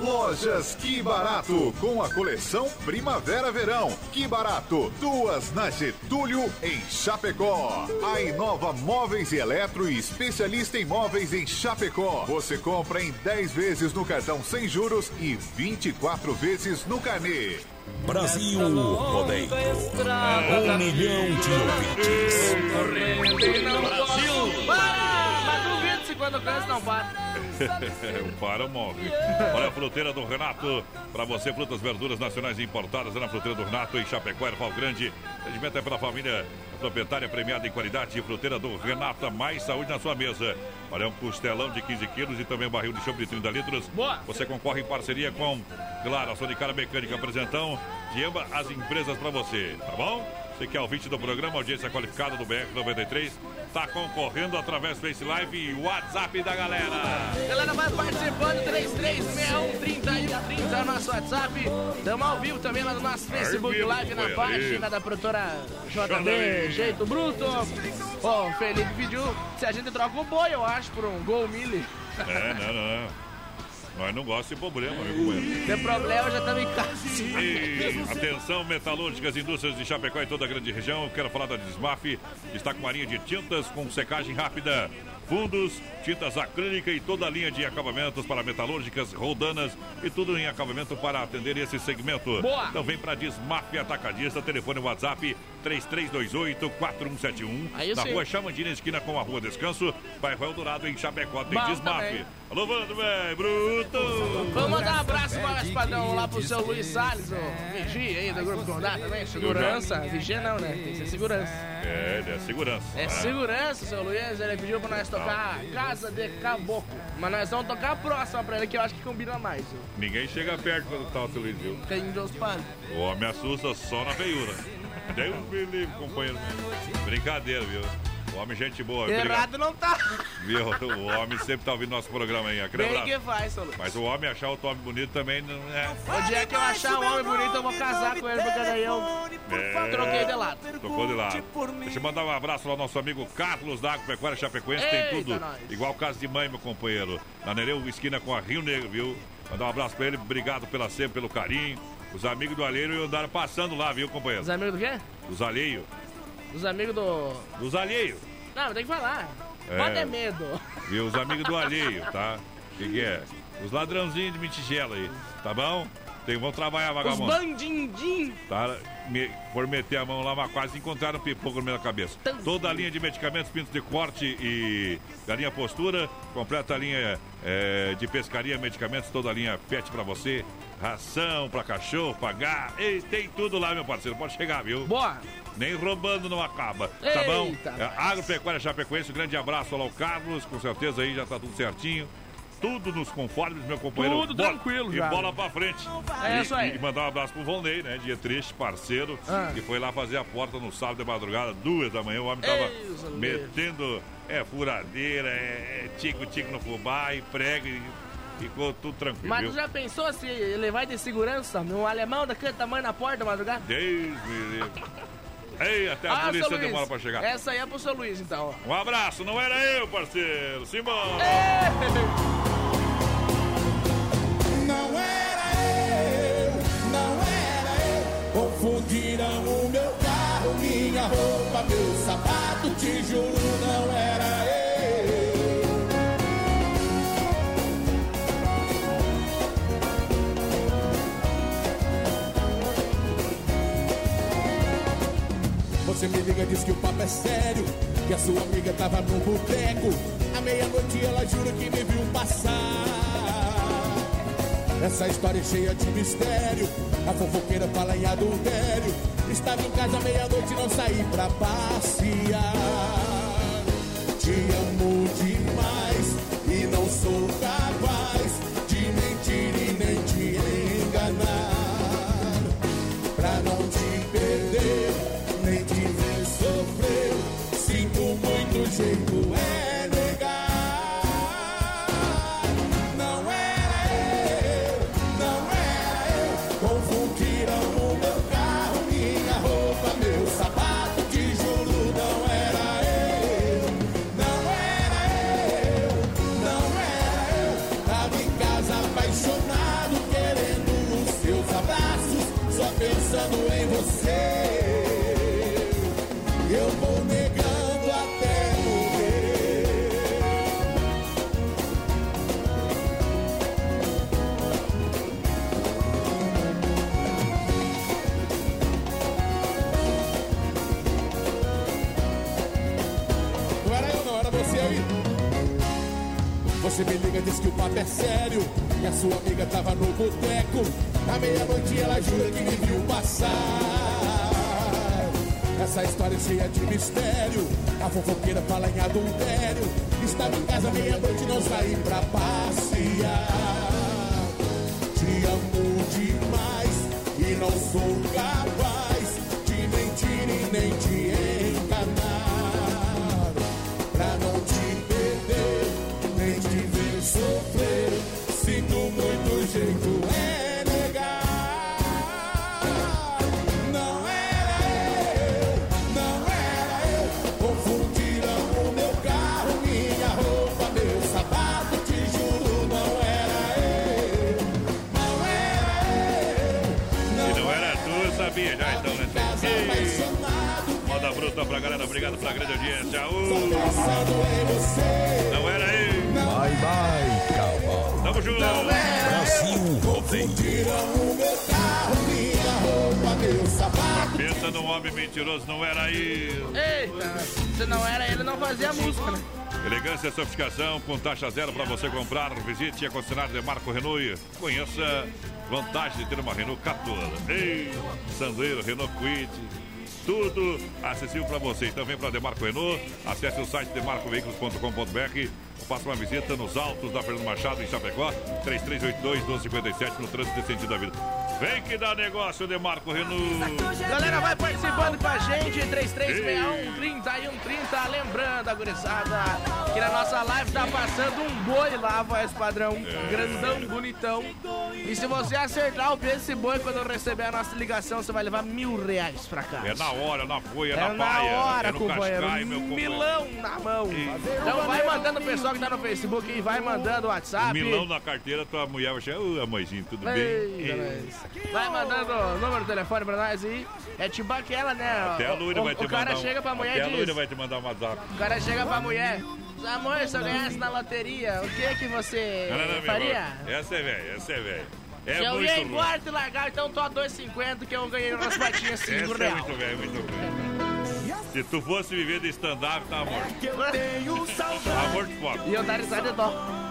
Lojas Que Barato, com a coleção Primavera-Verão. Que Barato, duas na Getúlio, em Chapecó. A Inova Móveis e Eletro e especialista em móveis em Chapecó. Você compra em 10 vezes no cartão sem juros e 24 vezes no carnê. Brasil Rodeio, um milhão de ouvintes. Brasil! Para! Se quando cansa não para. Para, morre. Olha a fruteira do Renato. Para você, frutas, verduras nacionais importadas é na fruteira do Renato em Chapecó, Erval Grande. Atendimento é pela família proprietária premiada em qualidade e fruteira do Renata. Mais saúde na sua mesa. Olha, um costelão de 15 quilos e também um barril de chope de 30 litros. Boa. Você concorre em parceria com, claro, a Sonicara Mecânica apresentão de ambas as empresas para você, tá bom? Você que é ouvinte do programa, audiência qualificada do BR-93, tá concorrendo através do Face Live e WhatsApp da galera. Galera, vai participando, 3361 é o nosso WhatsApp. Estamos ao vivo também lá no nosso Facebook vivo, Live na página da produtora JB. Jeito Bruto. Ó, o Felipe pediu se a gente troca o boi, eu acho, por um gol mili. É, não, não, não. Nós não gostamos de problema, meu companheiro. Tem problema, já estamos em casa. E atenção, metalúrgicas, indústrias de Chapecó e toda a grande região. Quero falar da Desmaf. Está com uma linha de tintas com secagem rápida. Fundos, tintas acrílica e toda a linha de acabamentos para metalúrgicas, rodanas e tudo em acabamento para atender esse segmento. Boa. Então vem para Desmaf Atacadista, telefone WhatsApp 3328-4171. Aí na sim. rua Chamandina, esquina com a rua Descanso, bairro Eldorado, em Chapecó. Tem Desmaf. Alô, Vando, velho, bruto! Vamos mandar um abraço para o padrão lá pro seu Luiz Salles, o vigia aí do Grupo Condá também. Segurança. Vigia não, né? Tem que ser segurança. É, ele é segurança. É segurança, seu Luiz. Ele pediu pra nós tocar Casa de Caboclo. Mas nós vamos tocar a próxima pra ele, que eu acho que combina mais. viu? Ninguém chega perto quando tá o seu Luiz, viu? Tem panos. O homem assusta só na feiura. Deus me livre, companheiro. Brincadeira, viu? O homem, gente boa. Errado não tá. Viu? O homem sempre tá ouvindo nosso programa aí. Bem que faz, seu Luiz. Mas o homem achar o homem bonito também não é. O dia que eu achar um homem bonito, eu vou casar com ele, porque daí eu É. troquei de lado. Tocou de lado. Deixa eu mandar um abraço lá ao nosso amigo Carlos da Agropecuária Chapecoense. Tem Eita, tudo. nós. Igual casa de mãe, meu companheiro. Na Nereu, esquina com a Rio Negro, viu? Mandar um abraço pra ele. Obrigado pela sempre, pelo carinho. Os amigos do alheio andaram passando lá, viu, companheiro? Os amigos do quê? Os alheios. Os amigos do. Dos alheios. Não, tem que falar. É. Pode ter medo. Viu? Os amigos do alheio, tá? O que, que é? Os ladrãozinhos de mitigela aí, tá bom? Tem, vão trabalhar, Os vagabundo. bandindim. Tá? Me, por meter a mão lá, mas quase encontraram pipoco no meio da cabeça. Toda a linha de medicamentos, pintos de corte e galinha postura. Completa a linha é, de pescaria, medicamentos, toda a linha pet pra você. Ração pra cachorro, pagar. Ei, tem tudo lá, meu parceiro. Pode chegar, viu? Boa. Nem roubando não acaba. Tá bom? Eita, É, Agropecuária Chapecoense, um grande abraço lá ao Carlos. Com certeza aí já tá tudo certinho. Tudo nos conformes, meu companheiro. Tudo Bola- tranquilo E já. bola pra frente. É e, isso aí. E mandar um abraço pro Volney, né? Dia triste, parceiro, Ah. que foi lá fazer a porta no sábado de madrugada, duas da manhã. O homem tava Ei, metendo é, furadeira, é, é tico-tico no fubá e prega e ficou tudo tranquilo. Mas tu já pensou se ele vai de segurança? Um alemão daquele tamanho na porta da madrugada? Deus me livre. Ei, até a Ah, polícia demora pra chegar. Essa aí é pro seu Luiz, então. Um abraço, não era eu, parceiro. Simbora! Não era eu, não era eu. Confundiram o meu carro, minha roupa, meu sapato. Você me liga, diz que o papo é sério. Que a sua amiga tava no boteco. À meia-noite ela jura que me viu passar. Essa história é cheia de mistério. A fofoqueira fala em adultério. Estava em casa à meia-noite e não saí pra passear. Te amo demais muito À meia-noite ela jura que me viu passar. Essa história é cheia de mistério. A fofoqueira fala em adultério. Estava em casa meia-noite não saí pra passear. Te amo demais e não sou capaz de mentir e nem te Bruta pra galera, obrigado pela grande audiência. Uh, não era aí. Bye bye, cowboy. Tamo junto. Brasil Rodeio. o meu carro, minha roupa, meu sapato. Pensa num homem mentiroso, não era aí. Eita, se não era ele, não fazia música, né? Elegância e sofisticação com taxa zero para você comprar. Visite a concessionária de Marco Renault e conheça vantagem de ter uma Renault Captura. Ei, Sandero, Renault Quid. Tudo acessível para você. Vem para Demarco Renault, acesse o site demarcoveículos.com.br faça uma visita nos altos da Fernando Machado, em Chapecó, 3382-1257, no trânsito sentido da vida. Vem que dá negócio de Marco Renault. Galera, vai participando com a gente, 3361 3130. Lembrando, a gurizada, que na nossa live tá passando um boi lá, voz padrão, É. grandão, bonitão. E se você acertar o preço desse boi quando receber a nossa ligação, você vai levar mil reais pra casa. É na hora, na folha, É na na paia. hora, é no companheiro. cascai. Milão na mão. Então vai mandando o pessoal que tá no Facebook aí, vai mandando o WhatsApp. Milão na carteira, tua mulher vai chegar. Ô, mãezinho, tudo bem? Eita, Ei. Vai mandando o número do telefone pra nós aí. É tipo aquela, né? Até a Lúria vai te o cara mandar. chega pra mulher Até a e Lúria diz. vai te mandar um WhatsApp. O cara chega pra mulher. Amor, se eu ganhasse na loteria, o que que você Não, não, faria? amor. Essa é velha, essa é velha. É se eu ia ruim. embora e largar, então tô a 2,50 que eu ganhei nas batinhas 5 Essa é reais. muito velha, muito velha. Se tu fosse viver de stand-up, tá morto. Tá morto de fome. E eu dar risada de dó.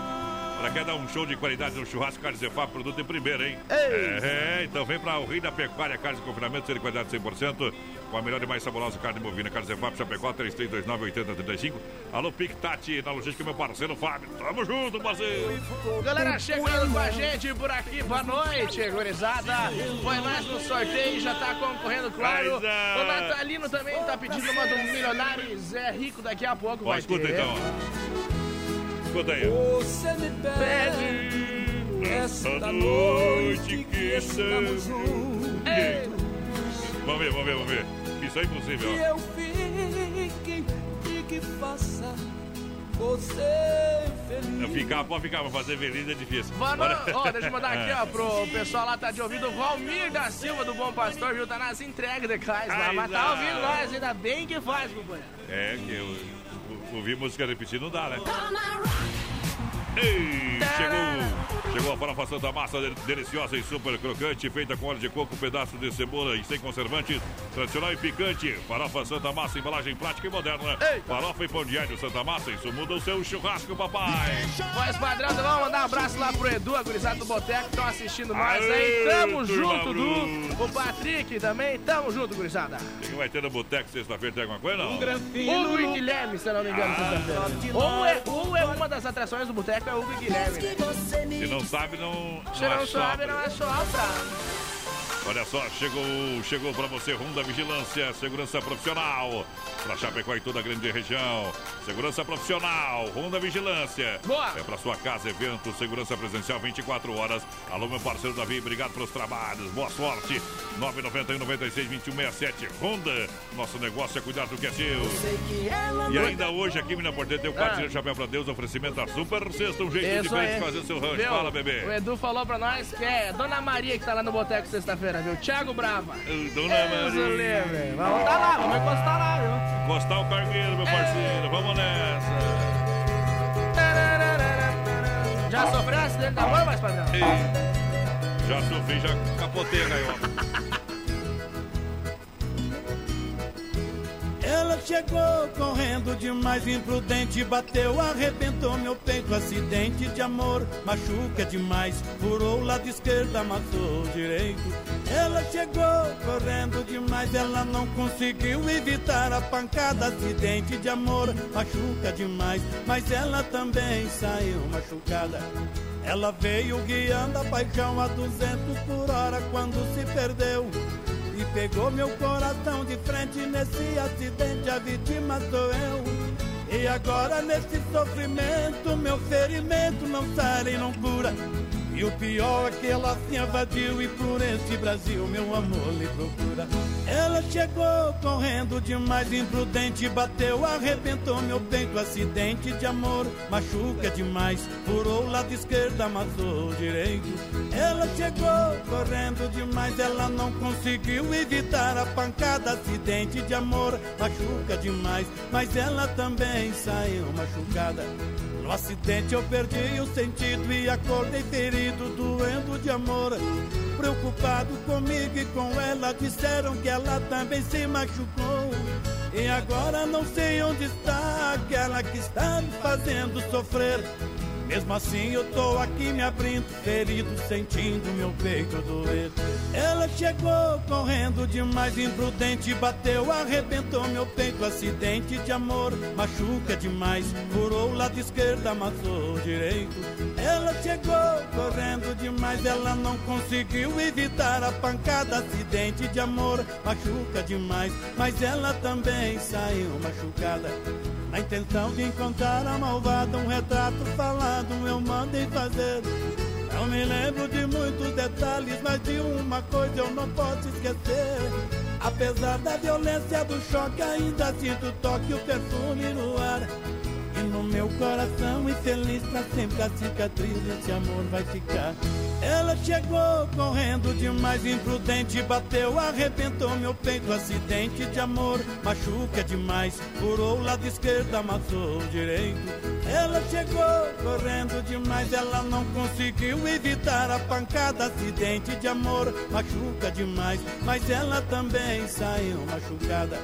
Ela quer dar um show de qualidade no churrasco Carne Zefap, produto de primeira, hein? Ei. É, então vem pra o Rei da Pecuária, carne de confinamento, ser de qualidade 100%, com a melhor e mais saborosa carne bovina, Carne Zefap, Chapecó, 3329-8035. Alô, Pic Tati, na logística, meu parceiro Fábio. Tamo junto, parceiro. Galera, chegando com a gente por aqui, boa noite, gurizada. Foi mais no sorteio, já tá concorrendo, claro. Mas, ah. O Natalino também tá pedindo uma do Milionário Zé Rico daqui a pouco. Ó, vai escuta ter. então, ó. Escuta aí. Você me pede esta noite que estamos juntos. Vamos ver, vamos ver, vamos ver. Isso é impossível, Que eu fique e que faça você feliz. Não, Ficar, pode ficar, vou fazer feliz é difícil. Noite. Ó, deixa eu mandar aqui, ó, pro pessoal lá tá de ouvido. O Valmir da Silva do Bom Pastor, viu? Tá nas entregas de casa lá. Mas tá ouvindo nós, ainda bem que faz, companheiro. É, que eu- ouvir música repetir não dá, né? Ei, chegou, chegou a farofa Santa Massa, del- deliciosa e super crocante, feita com óleo de coco, pedaço de cebola e sem conservantes, tradicional e picante. Farofa Santa Massa, embalagem prática e moderna. Farofa e pão de alho Santa Massa, isso muda o seu churrasco, papai. Voz padrão, vamos mandar um abraço lá pro Edu, a gurizada do Boteco, que estão assistindo nós Aê, aí. Tamo junto, bruta. Du. O Patrick também, tamo junto, gurizada. O que vai ter no boteco sexta-feira? Tem alguma coisa, não? Hugo e Guilherme, se eu não me engano, Ah. sexta-feira. Ou é, ou é uma das atrações do Boteco, é Hugo e Guilherme. Né? Não sabe, não. Se não assopra. sabe, não é só. Olha só, chegou, chegou para você Honda Vigilância, segurança profissional. Para Chapecó e toda a grande região. Segurança profissional, Honda Vigilância. Boa. É para sua casa, evento, segurança presencial 24 horas. Alô, meu parceiro Davi, obrigado pelos trabalhos. Boa sorte. 991 96 2167 Honda. Nosso negócio é cuidar do que é seu. E ainda hoje aqui, Mina Porteira, tem o quarto Ah. Chapéu para Deus, oferecimento da Super Sexta, um jeito Isso diferente aí. de fazer seu rancho. Fala, bebê. O Edu falou pra nós que é Dona Maria que tá lá no Boteco sexta-feira, viu? Thiago Brava. Dona Deus o Maria. Vamos tá lá, vamos encostar lá, viu? Encostar o cargueiro, meu parceiro. Vamos nessa. Já sofreu acidente da mão, mais padrão? Ei, Já sofri, já capotei a gaiola. Ela chegou correndo demais, imprudente, bateu, arrebentou meu peito, acidente de amor, machuca demais, furou o lado esquerdo, amassou o direito. Ela chegou correndo demais, ela não conseguiu evitar a pancada, acidente de amor, machuca demais, mas ela também saiu machucada. Ela veio guiando a paixão a 200 por hora quando se perdeu. Pegou meu coração de frente nesse acidente, a vítima sou eu. E agora nesse sofrimento, meu ferimento não sara e não cura. E o pior é que ela se invadiu e por esse Brasil meu amor lhe procura. Ela chegou correndo demais, imprudente, bateu, arrebentou meu peito, acidente de amor, machuca demais, furou o lado esquerdo, amassou o direito. Ela chegou correndo demais, ela não conseguiu evitar a pancada, acidente de amor, machuca demais, mas ela também saiu machucada. No acidente eu perdi o sentido e acordei ferido, doendo de amor. Preocupado comigo e com ela, disseram que ela também se machucou. E agora não sei onde está aquela que está me fazendo sofrer. Mesmo assim eu tô aqui me abrindo, ferido, sentindo meu peito doer. Ela chegou correndo demais, imprudente, bateu, arrebentou meu peito, acidente de amor, machuca demais, furou o lado esquerdo, amassou o direito. Ela chegou correndo demais, ela não conseguiu evitar a pancada, acidente de amor, machuca demais, mas ela também saiu machucada. Na intenção de encontrar a malvada, um retrato falado eu mandei fazer. Não me lembro de muitos detalhes, mas de uma coisa eu não posso esquecer. Apesar da violência do choque, ainda sinto o toque, o perfume no ar. E no meu coração infeliz pra sempre a cicatriz desse amor vai ficar. Ela chegou correndo demais, imprudente, bateu, arrebentou meu peito, acidente de amor, machuca demais, furou o lado esquerdo, amassou o direito. Ela chegou correndo demais, ela não conseguiu evitar a pancada, acidente de amor, machuca demais, mas ela também saiu machucada.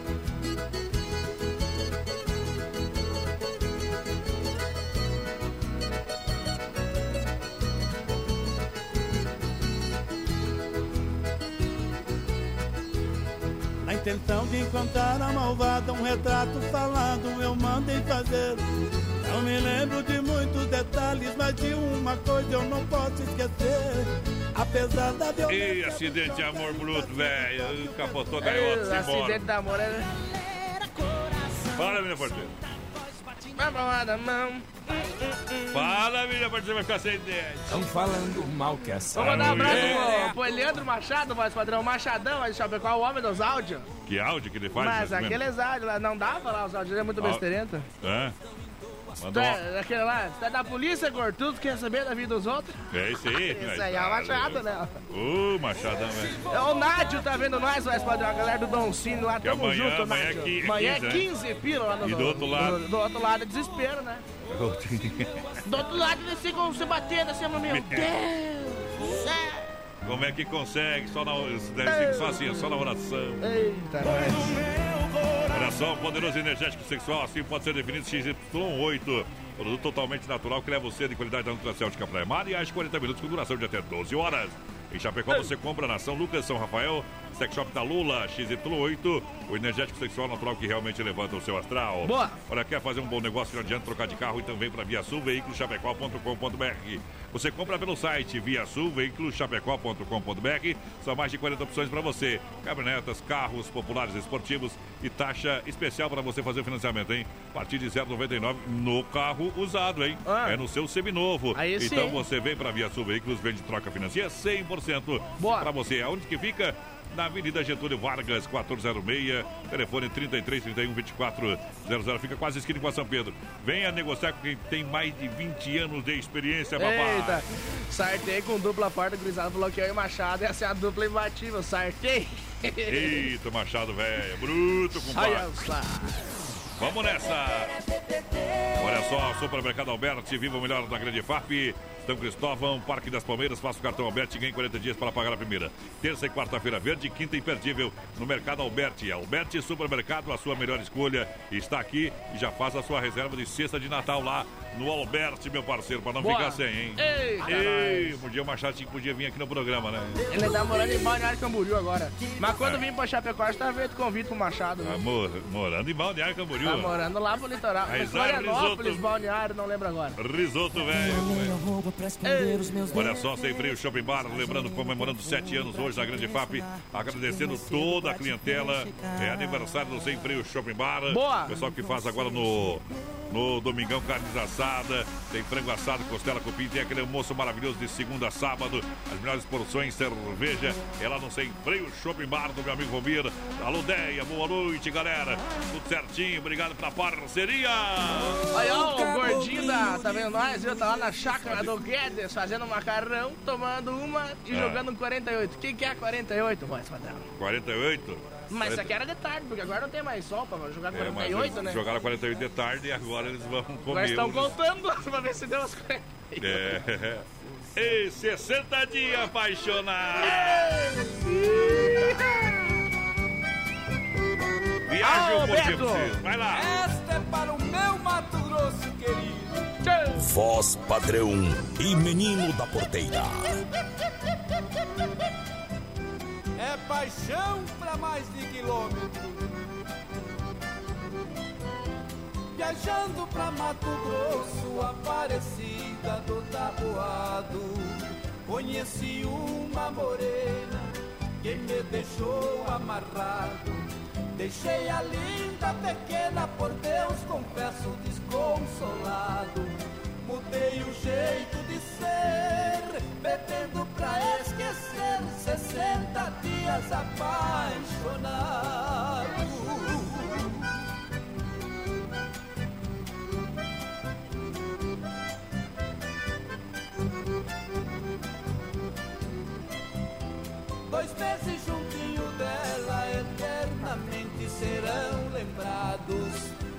Intenção de encontrar a malvada, um retrato falado eu mandei fazer. Não me lembro de muitos detalhes, mas de uma coisa eu não posso esquecer. Apesar da violência. E acidente de amor bruto, velho. Capotou a gaiola, se embora. acidente da amor é... Fala, minha parceira. Vamos da mão. Fala, minha parceira, vai ficar sem dente. Estão falando mal que essa. Vamos mandar um abraço É. pro, pro Leandro Machado, voz padrão Machadão, aí de Chapecó, o homem dos áudios. Que áudio que ele faz? Mas aqueles áudios lá, não dá pra falar os áudios, ele é muito besteirento. Hã? Tu Mandou uma... é, aquele lá, tu é da polícia, gordudo, quer saber da vida dos outros? É isso aí. Isso aí é o Machado, né? Ô, Machadão, velho. É o Nádio tá vendo nós, voz padrão, a galera do Don Cine lá, Que tamo amanhã- junto, amanhã é Nádio. é Amanhã é 15, né? 15 pila lá no... E do outro lado? Do, do outro lado é desespero, né? Do outro lado eles ficam se batendo assim, meu Deus do céu. Como é que consegue? Só na... Deve ser só assim, só na oração. Eita, Olha só, o poderoso energético sexual, assim pode ser definido XY8. Produto totalmente natural que leva você de qualidade da nutracêutica Praia Mar e às 40 minutos com duração de até 12 horas. Em Chapecó você compra na São Lucas, São Rafael, Sex Shop da Lula, XY8, o energético sexual natural que realmente levanta o seu astral. Boa! Olha, quer fazer um bom negócio, não adianta trocar de carro, então vem para Via Sul Veículoschapecó.com.br. Você compra pelo site Via Sul Veículoschapecó.com.br. São mais de 40 opções para você. Caminhonetas, carros populares esportivos e taxa especial para você fazer o financiamento, hein? A partir de 0,99 no carro usado, hein? É no seu seminovo. Ah. Aí sim, então hein? você vem para Via Sul Veículos, vende troca financiera 100% para você. Aonde que fica? Na Avenida Getúlio Vargas, 406, telefone 33 31 24 00. Fica quase esquina com a São Pedro. Venha negociar com quem tem mais de 20 anos de experiência, papai. Eita, sartei com dupla porta, que eu e Machado ia ser a dupla imbatível, sartei. Eita, Machado, velho. Bruto, Olha compadre. Vamos nessa. Olha só, Supermercado Alberti, viva o melhor da Grande FAP. São Cristóvão, Parque das Palmeiras, faça o cartão Alberti e ganhe 40 dias para pagar a primeira. Terça e quarta-feira verde, quinta imperdível no Mercado Alberti. Alberti Supermercado, a sua melhor escolha, está aqui e já faz a sua reserva de cesta de Natal lá no Alberti, meu parceiro, para não Boa. ficar sem, hein? Eita, Ei, um dia o Machado tinha que podia vir aqui no programa, né? Ele tá morando em Balneário Camboriú agora. Mas quando vim pra Chapecó, tá vendo convite pro Machado. né? Ah, mor- morando em Balneário Camboriú. Tá morando lá pro litoral. Zé, Florianópolis, risoto. Balneário, não lembro agora. Risoto, velho. Olha só, Sem Freio Shopping Bar, lembrando, comemorando sete anos hoje da Grande FAP, agradecendo toda a clientela. É aniversário do Sem Freio Shopping Bar. Boa! Pessoal que faz agora no, no Domingão Carnes Assada, tem frango assado, costela cupim, tem aquele almoço maravilhoso de segunda a sábado, as melhores porções, cerveja, é lá no Sem Freio Shopping Bar do meu amigo Vomir. Alô, Deia, boa noite, galera. Tudo certinho, obrigado pela parceria. Aí, ó, o gordinho da, tá vendo nós, viu? Tá lá na chácara do Guedes, fazendo macarrão, tomando uma e Ah. jogando um 48. O que, que é 48, voz padrão? 48. Mas isso aqui era de tarde, porque agora não tem mais sol pra jogar É, mas 48, eles né? jogaram 48 de tarde e agora eles vão comer. Agora estão contando pra ver se deu as 48. É. Ei, 60 dias apaixonado. Viaja vocês. Vai lá. Esta é para o meu Mato Grosso querido. Voz padrão e menino da porteira. é paixão pra mais de quilômetro. Viajando pra Mato Grosso, Aparecida do Taboado, conheci uma morena que me deixou amarrado. Deixei a linda pequena, por Deus confesso desconsolado. Mudei o jeito de ser, bebendo pra esquecer 60 dias apaixonado. Dois meses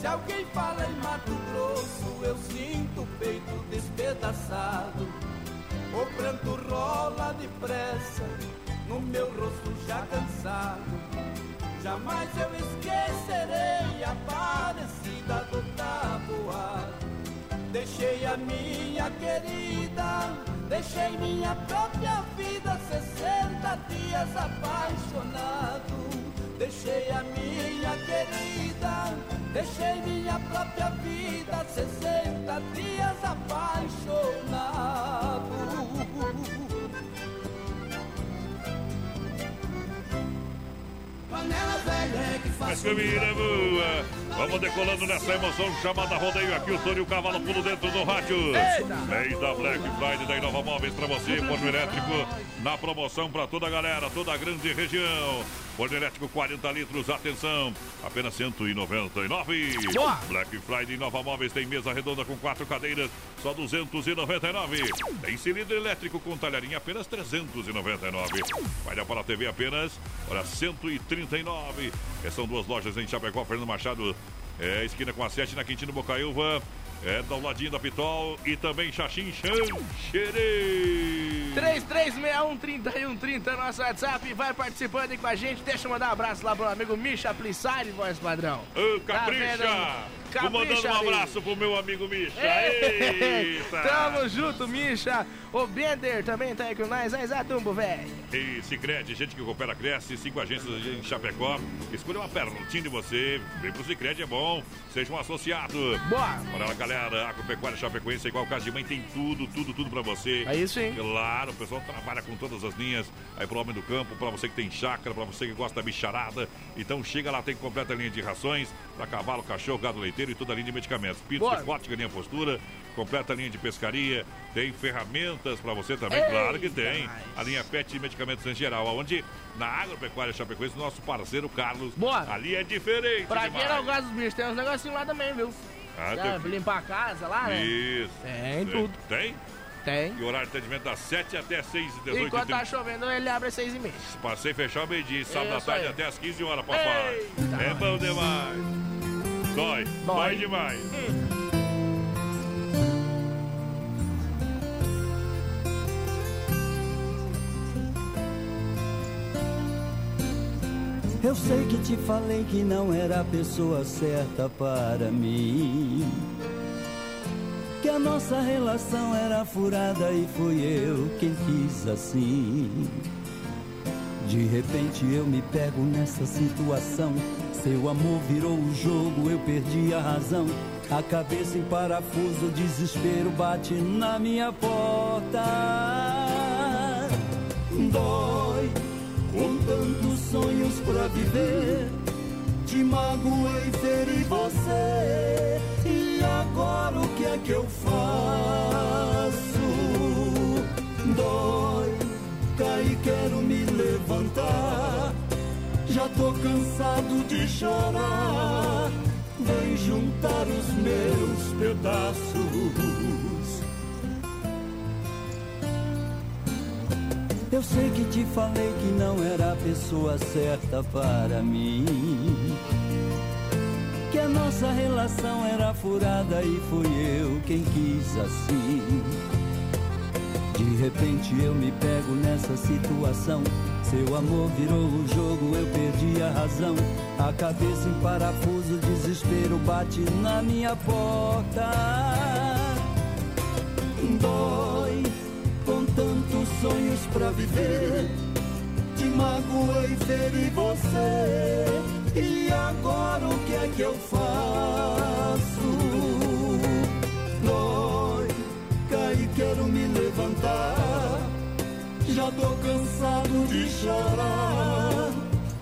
Se alguém fala em Mato Grosso, eu sinto o peito despedaçado. O pranto rola depressa, no meu rosto já cansado. Jamais eu esquecerei a parecida do tabuado. Deixei a minha querida, deixei minha própria vida, 60 dias apaixonado. Deixei a minha querida, deixei minha própria vida, 60 dias apaixonado. Panela velha Mas comida boa. Vamos decolando nessa emoção chamada rodeio aqui. O Tony e o Cavalo pulo dentro do rádio. Mês da Black Friday da Inova Móveis pra você, forno elétrico na promoção pra toda a galera, toda a grande região. Forno elétrico 40 litros, atenção, apenas 199. Boa! Black Friday Nova Móveis tem mesa redonda com quatro cadeiras, só 299. Tem cilindro elétrico com talharinha, apenas 399. Vai para a TV apenas, olha, 139. É, são duas lojas em Chapecó, Fernando Machado, é, esquina com a 7 na Quintino Bocaiúva. É, do ladinho da Pitol e também Xaxim Xanxerê. 3361-3130, nosso WhatsApp. Vai participando aí com a gente. Deixa eu mandar um abraço lá pro amigo Misha Plissari, voz padrão. Ô, Tá Capricha! Vou mandando um Capricha, abraço pro meu amigo Misha. Ei, Eita! Tamo junto, Misha. O Bender também tá aí com nós. Aí, Zatumbo, velho. E Cicred, gente que coopera, cresce, cinco agências em Chapecó. Escolha uma pertinho de você. Vem pro Cicred, é bom. Seja um associado. Boa! Olha lá, galera, Agropecuária Chapecoense, igual casa de mãe, tem tudo, tudo, tudo pra você. É isso, hein? Claro, o pessoal trabalha com todas as linhas. Aí pro homem do campo, pra você que tem chácara, pra você que gosta da bicharada. Então chega lá, tem completa linha de rações pra cavalo, cachorro, gado leiteiro e toda a linha de medicamentos. Pinto, Boa. galinha postura, completa linha de pescaria. Tem ferramentas pra você também, Eita, claro que tem. A linha PET de medicamentos em geral, onde na Agropecuária Chapecoense, nosso parceiro Carlos. Boa. Ali é diferente. Pra demais. quem não gosta dos bichos, tem uns negocinhos lá também, viu? Ah, Já, tem- limpar a casa lá, né? Isso. Tem tudo. Tem? Tem. E o horário de atendimento das 7 até 6 e 18 Enquanto tá chovendo, ele abre às seis e meia. Passei fechar o meio-dia, sábado à tarde aí. até às 15 horas, papai. É bom demais. Dói, dói demais. Eu sei que te falei que não era a pessoa certa para mim. Que a nossa relação era furada e fui eu quem fiz assim. De repente eu me pego nessa situação. Seu amor virou o jogo, eu perdi a razão. A cabeça em parafuso, o desespero bate na minha porta. Dói com tantos sonhos pra viver. Te magoei, feri você. E agora o que é que eu faço? Dói, caí, quero me levantar. Já tô cansado de chorar. Vem juntar os meus pedaços. Eu sei que te falei que não era a pessoa certa para mim. Que a nossa relação era furada e fui eu quem quis assim. De repente eu me pego nessa situação. Seu amor virou o jogo, eu perdi a razão. A cabeça em parafuso, desespero bate na minha porta. Dói com tantos sonhos pra viver. Te magoei, feri você. E agora o que é que eu faço? Dói, caí, quero me levantar. Já tô cansado de chorar.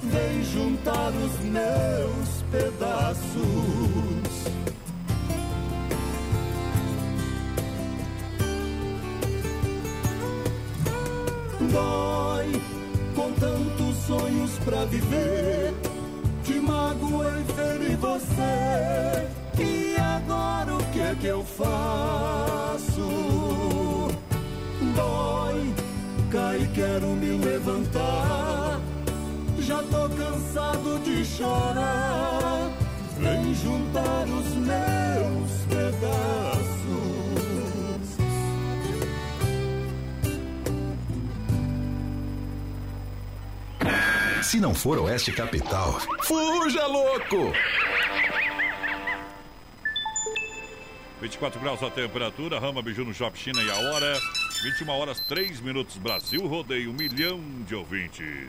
Vem juntar os meus pedaços. Pra viver. Te magoei, feri você. E agora o que é que eu faço? Dói, cai, quero me levantar. Já tô cansado de chorar. Vem juntar os meus pedaços. Se não for Oeste Capital, fuja louco! 24 graus a temperatura, Rama Biju no Shop China e a hora. 21 horas 3 minutos, Brasil rodeio, um milhão de ouvintes.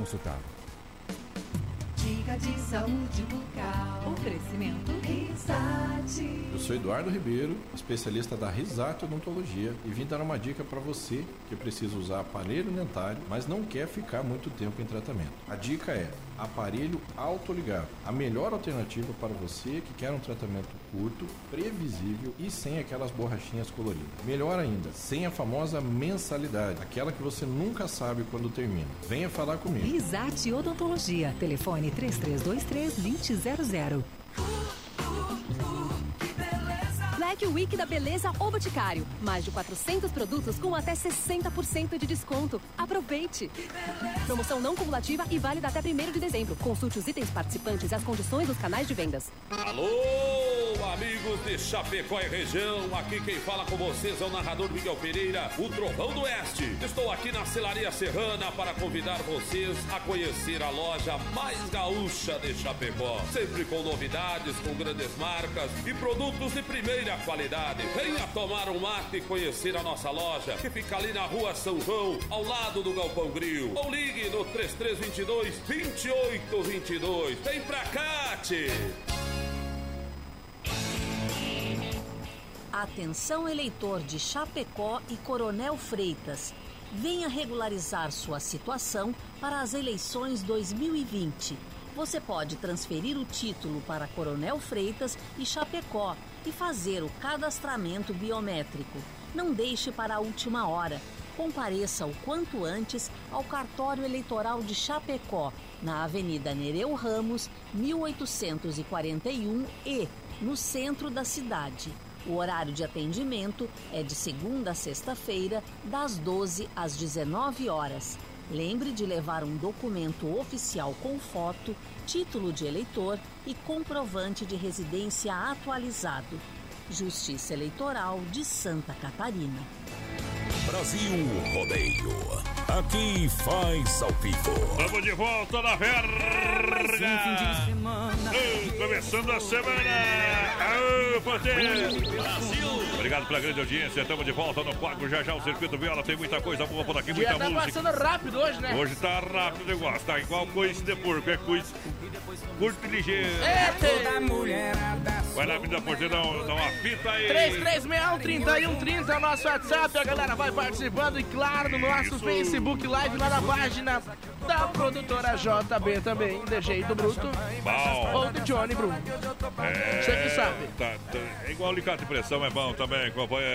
consultado. Dica de saúde bucal. Oferecimento Risate. Eu sou Eduardo Ribeiro, especialista da Risate Odontologia e vim dar uma dica para você que precisa usar aparelho dentário, mas não quer ficar muito tempo em tratamento. A dica é aparelho autoligado, a melhor alternativa para você que quer um tratamento curto, previsível e sem aquelas borrachinhas coloridas. Melhor ainda, sem a famosa mensalidade, aquela que você nunca sabe quando termina. Venha falar comigo. Risate Odontologia. Telefone 3323-2000. Black Week da Beleza O Boticário. Mais de 400 produtos com até 60% de desconto. Aproveite! Promoção não cumulativa e válida até 1 de dezembro. Consulte os itens participantes e as condições dos canais de vendas. Alô, amigos de Chapecó e região. Aqui quem fala com vocês é o narrador Miguel Pereira, o Trovão do Oeste. Estou aqui na Celaria Serrana para convidar vocês a conhecer a loja mais gaúcha de Chapecó. Sempre com novidades, com grandes marcas e produtos de primeira qualidade. Venha tomar um mate e conhecer a nossa loja, que fica ali na rua São João, ao lado do Galpão Grill. Ou ligue no 3322 2822. Vem pra cá, tchê! Atenção eleitor de Chapecó e Coronel Freitas. Venha regularizar sua situação para as eleições 2020. Você pode transferir o título para Coronel Freitas e Chapecó e fazer o cadastramento biométrico. Não deixe para a última hora. compareça o quanto antes ao cartório eleitoral de Chapecó, na Avenida Nereu Ramos, 1841 e no centro da cidade. O horário de atendimento é de segunda a sexta-feira, das 12 às 19 horas. Lembre de levar um documento oficial com foto, título de eleitor e comprovante de residência atualizado. Justiça Eleitoral de Santa Catarina. Brasil Rodeio. Aqui faz ao vivo. Vamos de volta na verga. Ei, Começando a semana. Aô, Poder. Obrigado pela grande audiência. Estamos de volta no quadro. Já já o Circuito Viola tem muita coisa boa por aqui, muita Já tá música. passando rápido hoje, né? Hoje tá rápido o negócio, tá igual coice de porco, é coice curto e ligeiro. Vai lá, menina porteira, dá um- dá uma fita aí. 3361-3130 é o nosso WhatsApp. A galera vai participando e, claro, no nosso Facebook Live lá na página da produtora JB também, de jeito bruto. Bom. Ou de Johnny Bruno. É, Você que sabe. Tá, tá, é igual alicate de pressão, é bom também. Acompanha.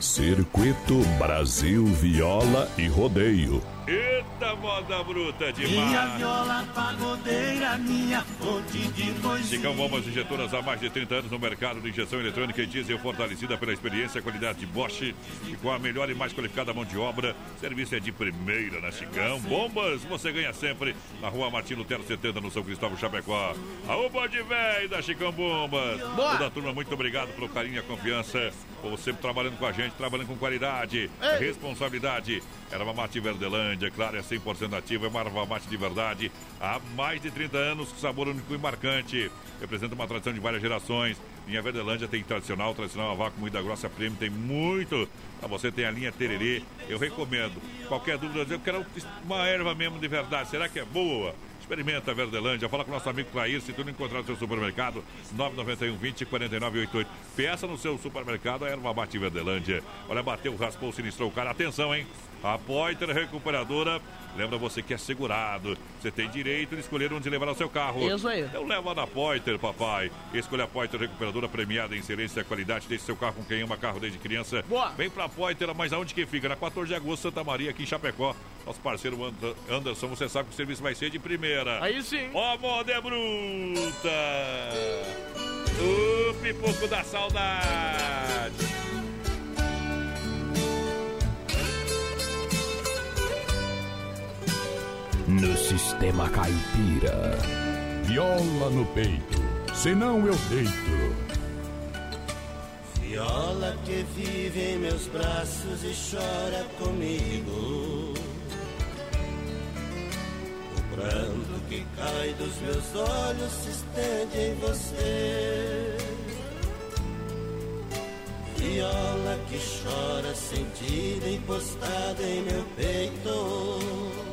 Circuito Brasil Viola e Rodeio. Eita, moda bruta demais. Minha viola pagodeira, minha fonte de voz. Chicão Bombas Injetoras há mais de 30 anos no mercado de injeção eletrônica e diesel fortalecida pela experiência e qualidade de Bosch e com a melhor e mais qualificada mão de obra. Serviço é de primeira na Chicão. Bombas, você ganha sempre na rua Martin Lutero 70 no São Cristóvão Chapecó. Aô, bode velho da Chicão Bombas. Boa. Toda a turma, muito obrigado pelo carinho e a confiança. Por sempre trabalhando com a gente, trabalhando com qualidade, responsabilidade. Erva Mate Verdelândia, claro, é 100% ativa, é uma erva mate de verdade. Há mais de 30 anos, com sabor único e marcante. Representa uma tradição de várias gerações. Linha Verdelândia tem tradicional, tradicional a vácuo, moída grossa premium, tem muito. Pra você tem a linha Tererê, eu recomendo. Qualquer dúvida, eu quero uma erva mesmo de verdade. Será que é boa? Experimenta Verdelândia. Fala com nosso amigo Clair, se tu não encontrar no seu supermercado, 991 20 4988. Peça no seu supermercado a erva mate Verdelândia. Olha, bateu, raspou, sinistrou o cara. Atenção, hein? A Poiter Recuperadora. Lembra você que é segurado. Você tem direito de escolher onde levar o seu carro. Isso aí. Então leva na Poiter, papai. Escolha a Poiter Recuperadora premiada em excelência e qualidade. Deixe seu carro com quem ama carro desde criança. Boa. Vem pra Poiter, mas aonde que fica? Na 14 de agosto, Santa Maria, aqui em Chapecó. Nosso parceiro Ander- Anderson, você sabe que o serviço vai ser de primeira. Aí sim. Ó, moda é bruta! O pipoco da saudade! No sistema caipira. Viola no peito, senão eu deito. Viola que vive em meus braços e chora comigo. O pranto que cai dos meus olhos se estende em você. Viola que chora sentida encostada em meu peito.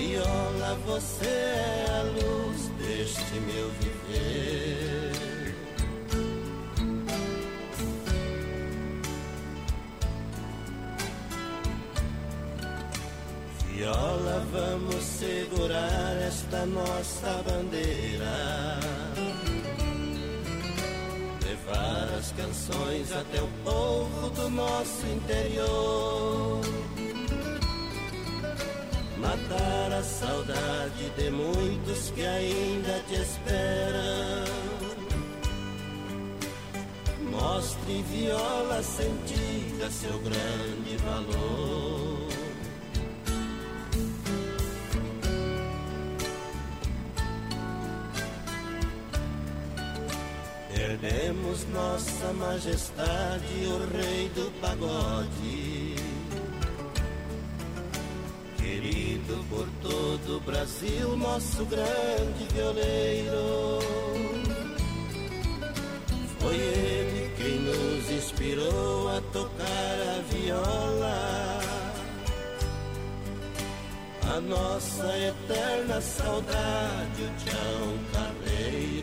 Viola, você é a luz deste meu viver. Viola, vamos segurar esta nossa bandeira. Levar as canções até o povo do nosso interior. Matar a saudade de muitos que ainda te esperam. Mostre viola sentida seu grande valor. Perdemos nossa majestade, o rei do pagode. Querido por todo o Brasil, nosso grande violeiro. Foi ele quem nos inspirou a tocar a viola. A nossa eterna saudade, o Tião Carreiro.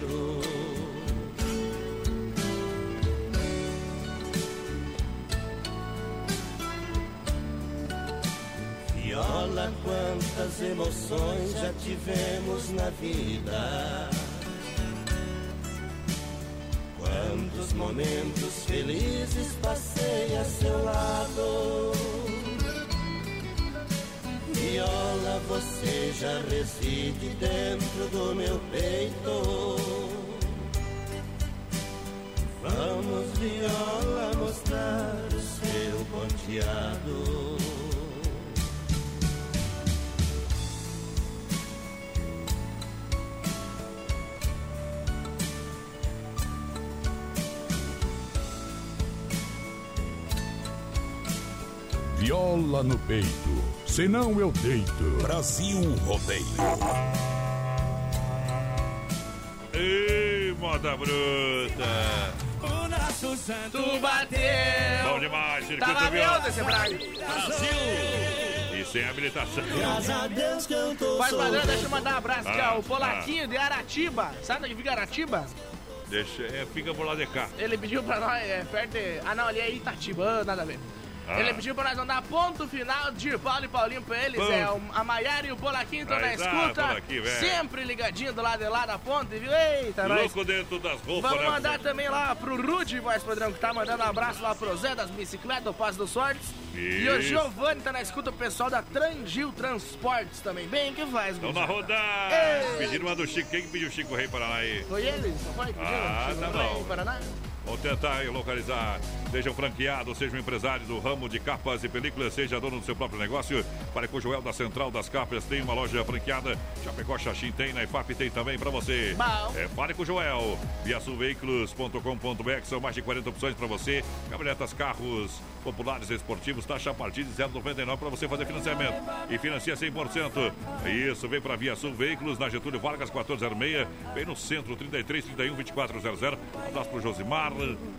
viola, quantas emoções já tivemos na vida. Quantos momentos felizes passei a seu lado. Viola, você já reside dentro do meu peito. Vamos, viola, mostrar o seu ponteado. Viola no peito, senão eu deito. Brasil Rodeio. Ei, moda bruta. O nosso santo bateu. Bom demais, circuito Tava viola. Braga? E sem habilitação. Faz padrão, deixa eu mandar um abraço aqui, Ah, ó. O Polaquinho de Aratiba. Sabe onde fica Aratiba? Deixa, é, fica por lá de cá. Ele pediu pra nós, é, perto de... Ah, não, ali é Itatiba, ah, nada a ver. Ah. Ele pediu pra nós mandar ponto final de Paulo e Paulinho pra eles. Ponto. É, o- a Maiara e o Polaquinho estão na tá, escuta. Velho. sempre ligadinho do lado de lá da ponte, viu? Eita, nós. Louco dentro das roupas, Vamos né? mandar também lá pro Rude, voz padrão, que tá mandando um abraço lá pro Zé das bicicletas, do Passo dos Sortes. E o. Giovanni tá na escuta, o pessoal da Trangil Transportes também. Bem que faz, Estão na rodada. Ei. Pediram uma do Chico. Quem que pediu o Chico Rei Paraná aí? Foi ele? Foi? pediu? Ah, Chico tá Rei, bom. Paraná? Vamos tentar localizar. Seja um franqueado, seja um empresário do ramo de capas e películas, seja dono do seu próprio negócio. Fale com o Joel da Central das Capas. Tem uma loja franqueada. Chapecó Xaxim tem, na IFAP tem também pra você. Bom. É, fale com o Joel. Viaçulveículos.com.br são mais de 40 opções pra você. Caminhonetas, carros populares esportivos. Taxa a partir de 0,99 pra você fazer financiamento. E financia 100%. Isso, vem pra Via Sul Veículos, na Getúlio Vargas 1406. Vem no centro, 33 31 2400. Um abraço pro Josimar,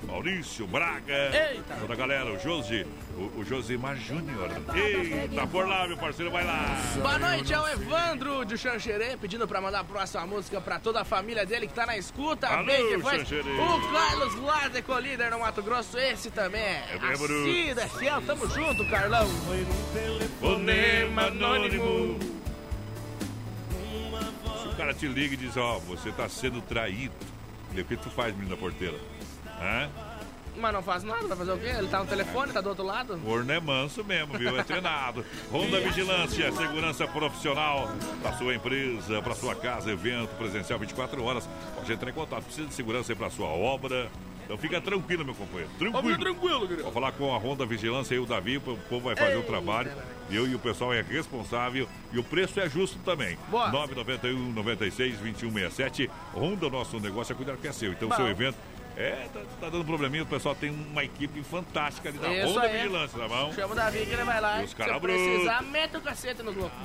Maurício, Braga. Eita. Toda a galera, o Josi, o, o Josimar Júnior. Eita, por lá, meu parceiro, vai lá. Boa noite, é o Evandro de Xanxerê, pedindo pra mandar a próxima música pra toda a família dele que tá na escuta. Alô, Bem que faz. Xanxerê. O Carlos lá de Colíder no Mato Grosso, esse também é. É fiel, tamo junto, Carlão. Fonema anônimo. Se o cara te liga e diz, ó, você tá sendo traído. O que tu faz, menino da porteira? Hã? Mas não faz nada, vai fazer o quê? Ele tá no telefone, tá do outro lado. O Corno é manso mesmo, viu? É treinado. Honda Vigilância, segurança profissional para sua empresa, para sua casa, evento presencial 24 horas. Pode entrar em contato. Precisa de segurança aí para sua obra. Então fica tranquilo, meu companheiro. Tranquilo. Fica tranquilo, querido. Vou falar com a Honda Vigilância e o Davi, o povo vai fazer o trabalho. Eu e o pessoal é responsável e o preço é justo também. Boa. 991 96 2167. Honda, o nosso negócio é cuidar que é seu. Então, Bom. seu evento é, tá, tá dando probleminha, o pessoal tem uma equipe fantástica ali da Isso Honda aí. Vigilância, tá bom? Chama o Davi que ele vai lá. E os Se cara precisar, mete o cacete nos loucos.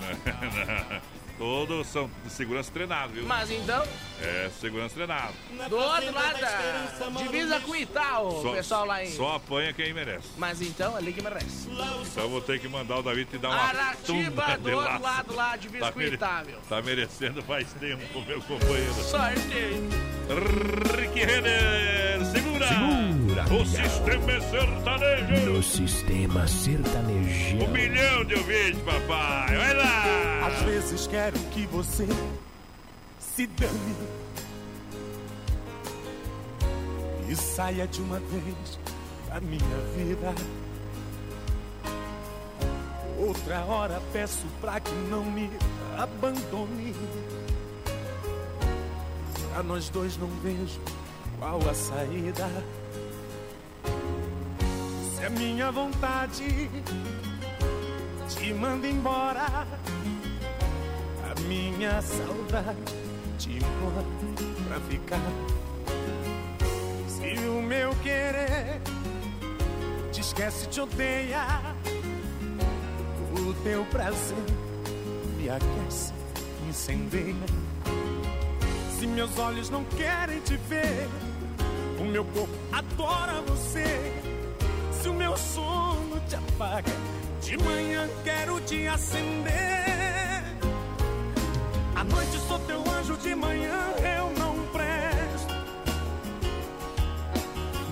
Todos são de segurança treinado, viu? Mas então, É, segurança treinado. do outro lado da divisa com Itaú, o pessoal lá em. Só apanha quem merece. Mas então, ali que merece. Então vou ter que mandar o Davi te dar uma Aratiba, do outro laço. lado lá, divisa com mere- Itável. tá merecendo faz tempo, meu companheiro. Sorte! Rick Renner, segura! Segura, O sistema é sertanejo! No sistema sertanejo. Um milhão de ouvintes, papai! Vai lá! Às vezes quero que você se dane e saia de uma vez da minha vida. Outra hora peço pra que não me abandone. Pra nós dois não vejo qual a saída. Se a minha vontade te manda embora. A minha saudade te implora pra ficar. Se o meu querer te esquece, te odeia, o teu prazer me aquece, incendeia. Se meus olhos não querem te ver, o meu corpo adora você. Se o meu sono te apaga, de manhã quero te acender. À noite sou teu anjo, de manhã eu não presto.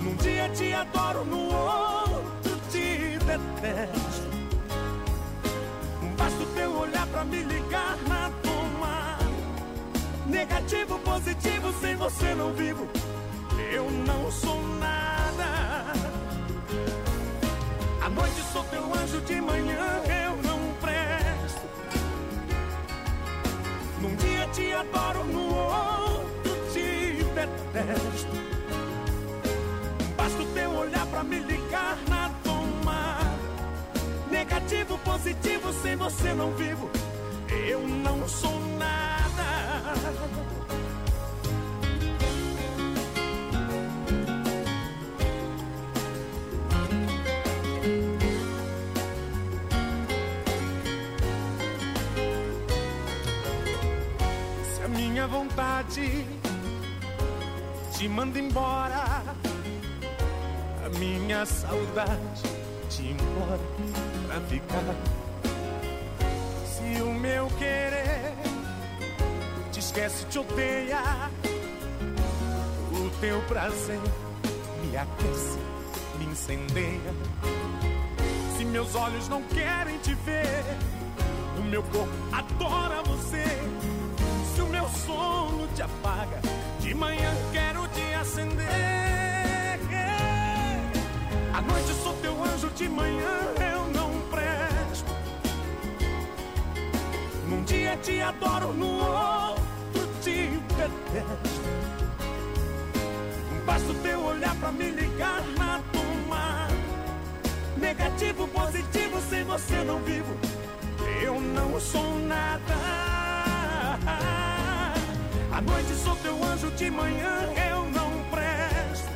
Num dia te adoro, no outro te detesto. Negativo, positivo, sem você não vivo. Eu não sou nada. À noite sou teu anjo, de manhã eu não presto. te adoro, no outro te detesto. Basta o teu olhar pra me ligar na tomada. Negativo, positivo, sem você não vivo. Eu não sou nada. Vontade te manda embora, a minha saudade te implora pra ficar. Se o meu querer te esquece, te odeia, o teu prazer me aquece, me incendeia. Se meus olhos não querem te ver, o meu corpo adora você. Se o meu sono te apaga, de manhã quero te acender. À noite sou teu anjo, de manhã eu não presto. Num dia te adoro, no outro te detesto. Basta o teu olhar pra me ligar na tomada. Negativo, positivo, sem você não vivo. Eu não sou nada. Noite sou teu anjo, de manhã eu não presto.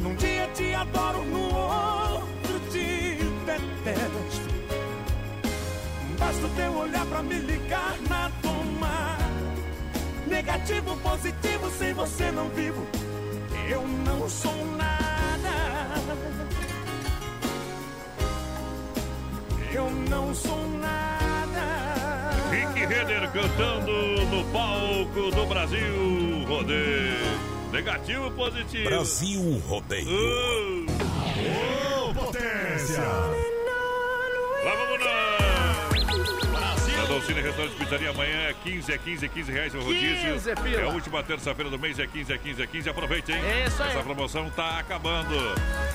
Num dia te adoro, no outro te detesto. Basta o teu olhar pra me ligar na tomada. Negativo, positivo, sem você não vivo. Eu não sou nada. Eu não sou nada. Renner cantando no palco do Brasil Rodeio. Negativo positivo? Brasil Rodeio. Uh. Ô, potência! Lá vamos nós! Na Dolcine Restaurante Pizzaria, amanhã é 15, é 15, é 15 reais o rodízio. 15 pila. É a última terça-feira do mês, é 15, é 15, é 15. Aproveite, hein? Isso aí. Essa promoção tá acabando.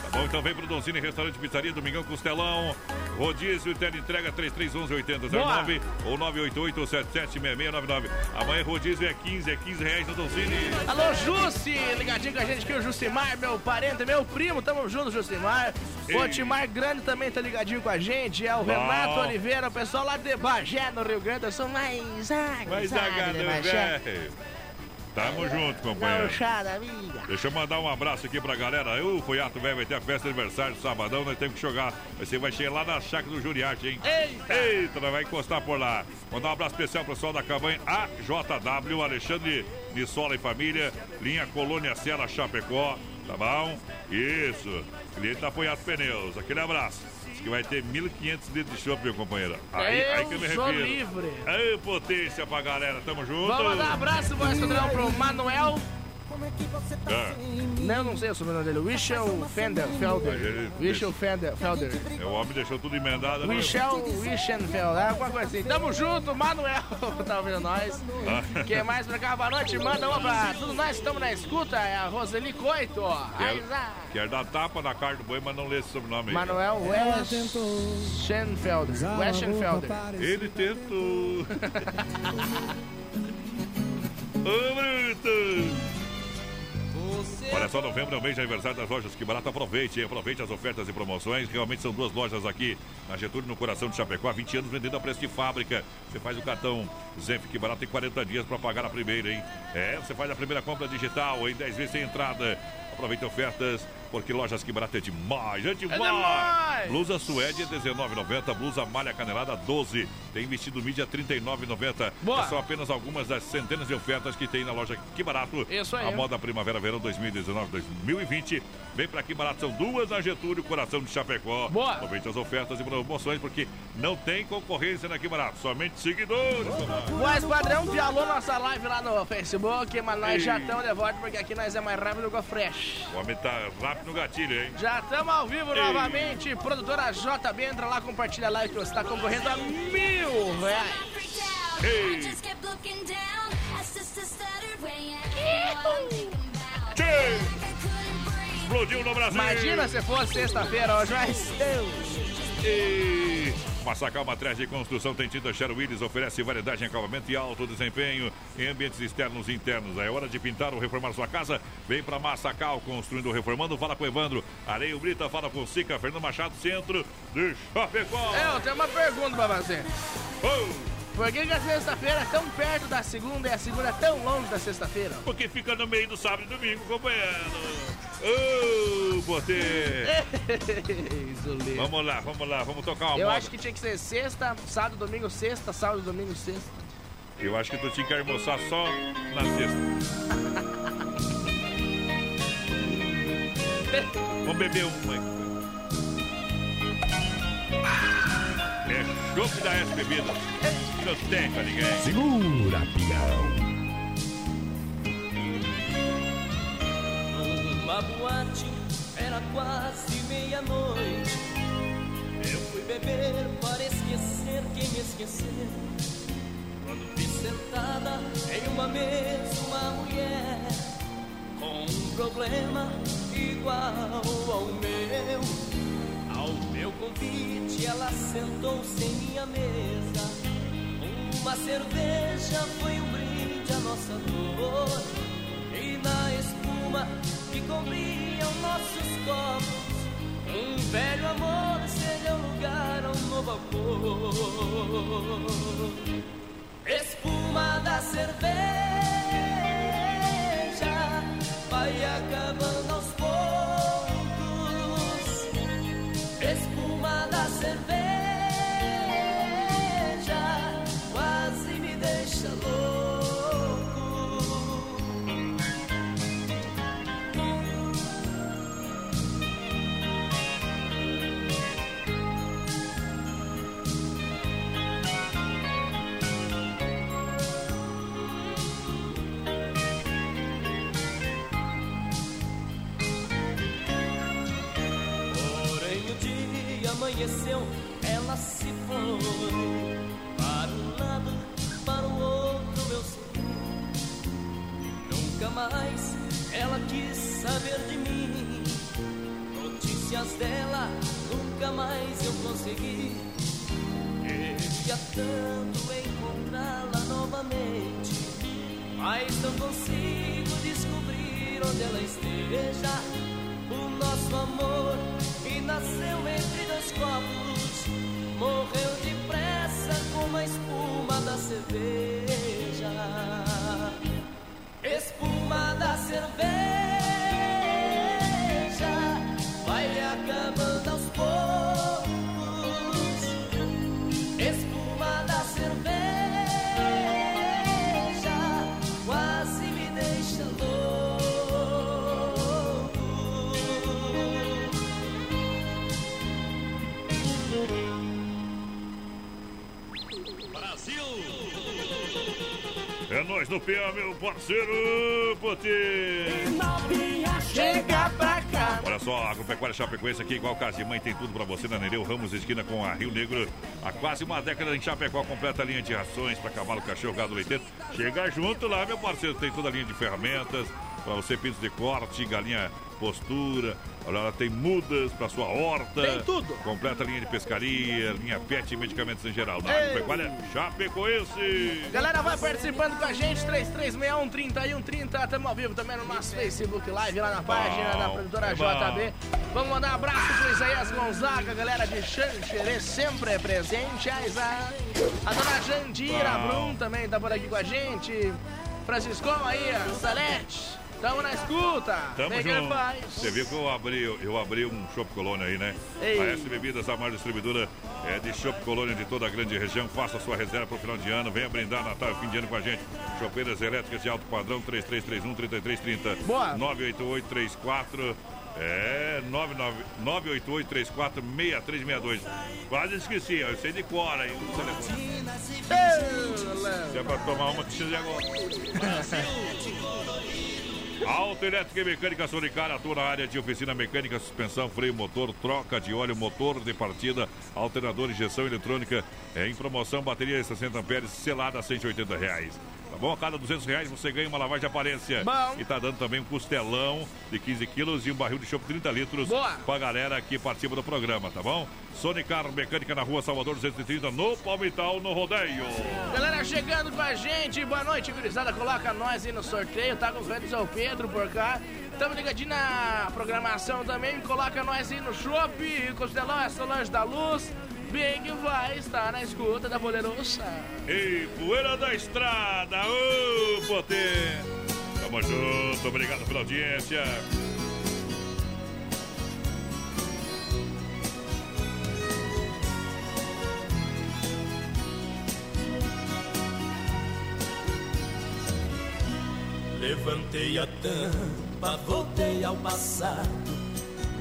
Tá bom? Então vem pro Dolcine Restaurante Pizzaria, Domingão Costelão. Rodízio, tela entrega 3311-8009 ou 988-776699. Amanhã rodízio é 15, é 15 reais no Dolcine. Alô, Jussi, ligadinho com a gente aqui, o Justimar, meu parente, meu primo, tamo junto, Justimar. O Ei. Timar Grande também tá ligadinho com a gente, é o. Renato Oliveira, o pessoal lá de Bagé, no Rio Grande, eu sou mais zagar, de Bagé. velho. Tamo junto, companheiro. Gauchada, amiga. Deixa eu mandar um abraço aqui pra galera. O Foiato Velho vai ter a festa de aniversário sabadão, nós temos que jogar. Você vai chegar lá na chácara do Juriarte, hein? Eita! Eita, nós vai encostar por lá. Mandar um abraço especial pro pessoal da cabanha AJW, Alexandre Nissola e família, linha Colônia Sela Chapecó, tá bom? Isso, cliente da Foiato Pneus. Aquele abraço. Diz que vai ter 1.500 litros de chopp, meu companheiro. Aí, Eu aí que eu me sou refiro. livre. Aí, potência pra galera, tamo junto. Vamos mandar um abraço, voz padrão, pro Manuel. É. Não, não sei o sobrenome dele. Wichel Fender, Felder. Wichel Fender, Felder. É, O homem deixou tudo emendado. né? Wichel Wischenfeld, alguma coisa assim. Tamo junto, Manuel, tá ouvindo nós. Ah. Quem mais pra cá, boa noite, manda uma pra tudo nós, estamos na escuta, é a Roseli Coito, Quer, quer dar tapa na cara do boi, mas não lê esse sobrenome aí. Manuel Weschenfelder, Weschenfelder. Ele tentou. Ô, Bruto! Olha só, novembro é o mês de aniversário das lojas Que Barato. Aproveite, aproveite as ofertas e promoções. Realmente são duas lojas aqui na Getúlio, no coração de Chapecó. 20 anos vendendo a preço de fábrica. Você faz o cartão Zenf Que Barato em 40 dias para pagar a primeira, hein? É, você faz a primeira compra digital em 10 vezes sem entrada. Aproveite ofertas, porque lojas Que Barato é demais, é demais! demais! Blusa suede R$19,90, blusa malha canelada 12, tem vestido mídia R$39,90. Boa. São apenas algumas das centenas de ofertas que tem na loja Que Barato. Isso aí. A moda primavera-verão 2019-2020. Vem pra Que Barato, são duas na Getúlio, coração de Chapecó. Boa. Aproveite as ofertas e promoções, porque não tem concorrência na Que Barato, somente seguidores. Voz padrão, pialou nossa live lá no Facebook, mas nós já estamos de volta, porque aqui nós é mais rápido que o Fresh. O homem tá rápido no gatilho, hein? Já estamos ao vivo Ei. novamente. Produtora JB, entra lá, compartilha a live que você está concorrendo a mil reais. Ei! Tchê! Explodiu no Brasil! Imagina se fosse sexta-feira hoje, mas Deus. E Massacal Matriz de Construção tem tinta Sherwin Willis, oferece variedade em acabamento e alto desempenho em ambientes externos e internos. É hora de pintar ou reformar sua casa? Vem para Massacal, construindo ou reformando. Fala com Evandro. Areio Brita, fala com Sica, Fernando Machado, centro de Chapecó. É, eu tenho uma pergunta pra você. Por que, que a sexta-feira é tão perto da segunda e a segunda é tão longe da sexta-feira? Porque fica no meio do sábado e domingo, companheiro. Ô, botei. vamos lá, vamos lá, vamos tocar uma Eu moda. acho que tinha que ser sexta, sábado, domingo, sexta, sábado, domingo, sexta. Eu acho que tu tinha que almoçar só na sexta. Vamos beber uma. aí. É chope da S Bebida. Não tem pra ninguém. Segura, pião. Numa boate, era quase meia-noite. Eu fui beber para esquecer quem me esqueceu. Quando vi sentada em uma mesa uma mulher com um problema igual ao meu. Ao meu convite, ela sentou-se em minha mesa. Uma cerveja foi um brinde à nossa dor. E na espuma que cobriam nossos copos, um velho amor cedeu lugar a um novo amor. Espuma da cerveja vai acabando amanheceu, ela se foi para um lado, para o outro, meu senhor. Nunca mais ela quis saber de mim. Notícias dela nunca mais eu consegui. Queria tanto encontrá-la novamente, mas não consigo descobrir onde ela esteja. Nós no PA, meu parceiro Potê! Chega pra cá. Olha só, Agropecuária Chapecoense aqui, igual casa de mãe, tem tudo pra você na Nereu Ramos, esquina com a Rio Negro. Há quase uma década em Chapecó, completa a linha de rações para cavalo, cachorro, gado leiteiro. Chega junto lá, meu parceiro, tem toda a linha de ferramentas para você, pintos de corte, galinha postura. Olha, ela tem mudas para sua horta. Tem tudo. Completa a linha de pescaria, linha pet e medicamentos em geral. Na. Agropecuária Chapecoense. Galera, vai participando com a gente, 3361-3130. Tamo ao vivo também no nosso Facebook Live, lá na página da produtora é. JB. Vamos mandar um abraço pro Isaías Gonzaga, galera de Xanxerê, sempre presente. A, Isa, a dona Jandira. Brum também tá por aqui com a gente. Franciscão aí, a Salete. Tamo na escuta. Tamo Vem junto. Você viu que eu abri, eu abri um Shop Colônia aí, né? Ei. A S Bebidas, a maior distribuidora é de Shop Colônia de toda a grande região. Faça sua reserva pro final de ano. Venha brindar Natal e fim de ano com a gente. Chopeiras elétricas de alto padrão, 3331-3330. Boa. 98834. É, 988-34-6362. Quase esqueci, ó, eu sei de cor aí. Se é pra tomar uma, que agora. Auto Elétrica e Mecânica Sonicara atua na área de oficina mecânica, suspensão, freio, motor, troca de óleo, motor de partida, alternador, injeção eletrônica. Em promoção, bateria de 60 amperes, selada a 180 reais. Tá bom? A cada 200 reais você ganha uma lavagem de aparência. Bom. E tá dando também um costelão de 15 quilos e um barril de chopp 30 litros Boa. pra galera que participa do programa, tá bom? Sonicar Mecânica na rua Salvador 230, no Palmital, no Rodeio. Galera chegando com a gente, boa noite, gurizada. Coloca nós aí no sorteio, tá com os velhos ao Pedro por cá. Tamo ligadinho na programação também. Coloca nós aí no shopping. Costelão é Solange da Luz. Bem que vai estar na escuta da Bolerosa. Ei, poeira da estrada, ô potê! Tamo junto, obrigado pela audiência. Levantei a tampa, voltei ao passado.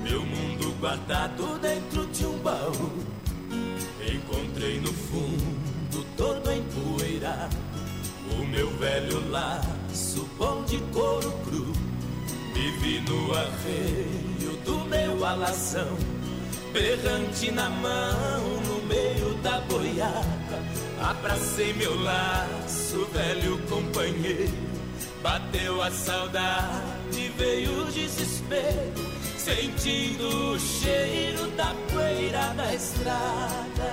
Meu mundo guardado dentro de um baú. Encontrei no fundo, todo empoeirado. O meu velho laço, bom de couro cru. Me vi no arreio do meu alazão. Berrante na mão, no meio da boiada. Abracei meu laço, velho companheiro. Bateu a saudade, veio o desespero, sentindo o cheiro da poeira da estrada.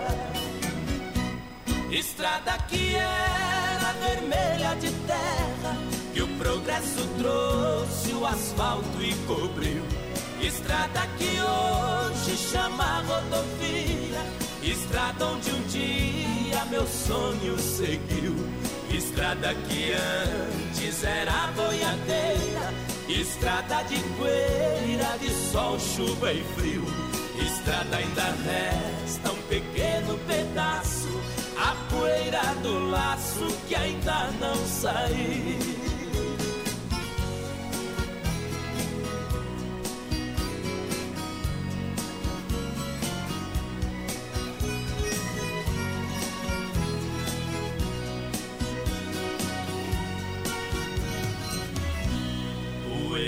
Estrada que era vermelha de terra, que o progresso trouxe o asfalto e cobriu. Estrada que hoje chama rodovia, estrada onde um dia meu sonho seguiu. Estrada que antes era boiadeira, estrada de poeira, de sol, chuva e frio. Estrada ainda resta um pequeno pedaço, a poeira do laço que ainda não saiu.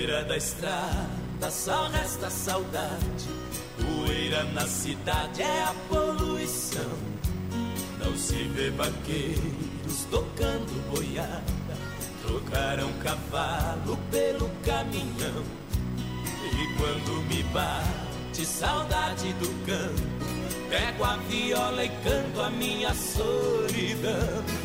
Poeira da estrada, só resta saudade. Poeira na cidade é a poluição. Não se vê vaqueiros tocando boiada. Trocaram cavalo pelo caminhão. E quando me bate saudade do campo, pego a viola e canto a minha solidão.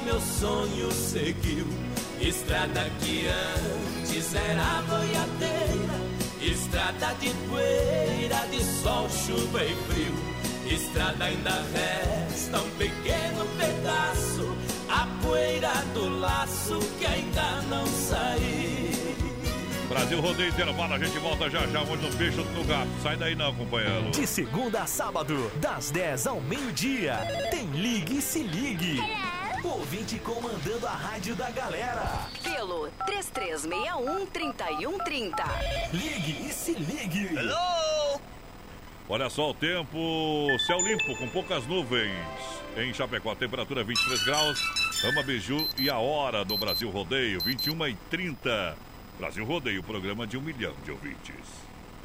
meu sonho seguiu. Estrada que antes era boiadeira, estrada de poeira, de sol, chuva e frio. Estrada ainda resta um pequeno pedaço, a poeira do laço que ainda não saiu. Brasil Rodeio Intervalo, a gente volta já já, onde no peixe no gato. Sai daí não, companheiro. De segunda a sábado, das 10 ao meio-dia, tem Ligue e Se Ligue. Ouvinte comandando a rádio da galera. Pelo 3361-3130. Ligue e Se Ligue. Olha só o tempo, céu limpo com poucas nuvens. Em Chapecó, temperatura 23 graus. Ama Biju e a hora do Brasil Rodeio, 21 e 30. Brasil Rodeio, programa de um milhão de ouvintes.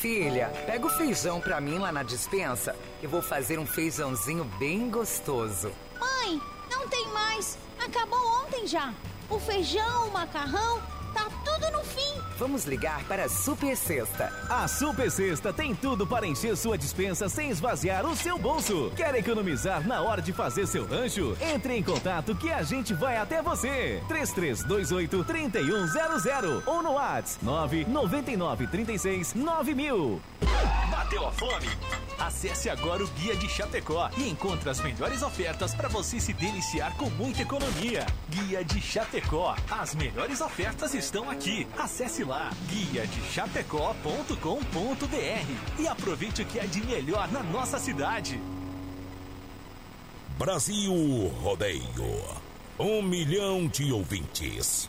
Filha, pega o feijão pra mim lá na dispensa. Eu vou fazer um feijãozinho bem gostoso. Mãe, não tem mais. Acabou ontem já. O feijão, o macarrão, tá tudo no fim. Vamos ligar para a Super Sexta. A Super Sexta tem tudo para encher sua dispensa sem esvaziar o seu bolso. Quer economizar na hora de fazer seu rancho? Entre em contato que a gente vai até você. 3328 3100 ou no WhatsApp 999 36 9000. Bateu a fome? Acesse agora o Guia de Chapecó e encontre as melhores ofertas para você se deliciar com muita economia. Guia de Chapecó. As melhores ofertas estão aqui. Acesse lá guia de e aproveite o que é de melhor na nossa cidade. Brasil Rodeio, um milhão de ouvintes.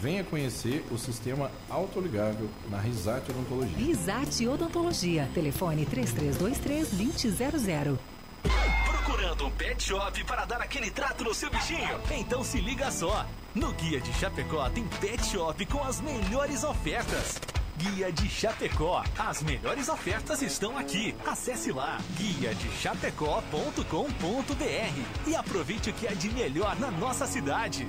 Venha conhecer o sistema autoligável na Risate Odontologia. Risate Odontologia. Telefone 3323-2000. Procurando um pet shop para dar aquele trato no seu bichinho? Então se liga só! No Guia de Chapecó tem pet shop com as melhores ofertas. Guia de Chapecó. As melhores ofertas estão aqui. Acesse lá guia de chapecó.com.br e aproveite o que é de melhor na nossa cidade.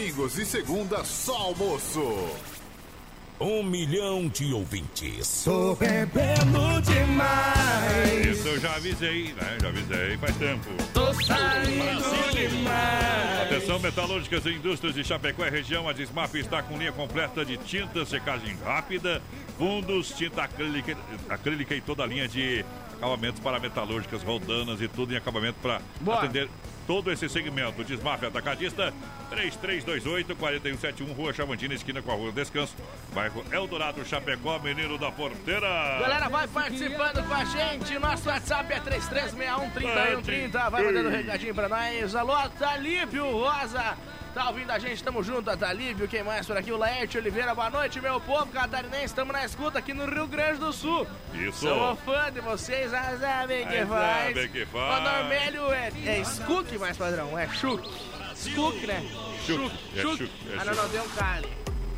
Domingos e segunda, só almoço. Um milhão de ouvintes. Tô bebendo demais. Isso eu já avisei, né? Já avisei faz tempo. Tô saindo demais. Atenção, metalúrgicas e indústrias de Chapecó e região. A Desmaf está com linha completa de tintas, secagem rápida, fundos, tinta acrílica, acrílica e toda a linha de acabamentos para metalúrgicas, roldanas e tudo em acabamento para atender todo esse segmento. Desmaf Atacadista, 3328-4171, Rua Chavantina, esquina com a Rua Descanso, bairro Eldorado, Chapecó, Menino da Porteira. Galera, vai participando com a gente. Nosso WhatsApp é 3361-3130. Vai mandando um recadinho pra nós. Alô, Talíbio Rosa. Tá ouvindo a gente? Tamo junto, Talíbio. Quem mais por aqui? O Laerte Oliveira. Boa noite, meu povo catarinense. Estamos na escuta aqui no Rio Grande do Sul. Isso. Sou fã de vocês. Ah, sabem que faz. sabem que O faz. Normélio é, é Skook, mais padrão. É Chuk. Skook, né? Chuk, é Chuk, é Ah, não, não, deu um cara.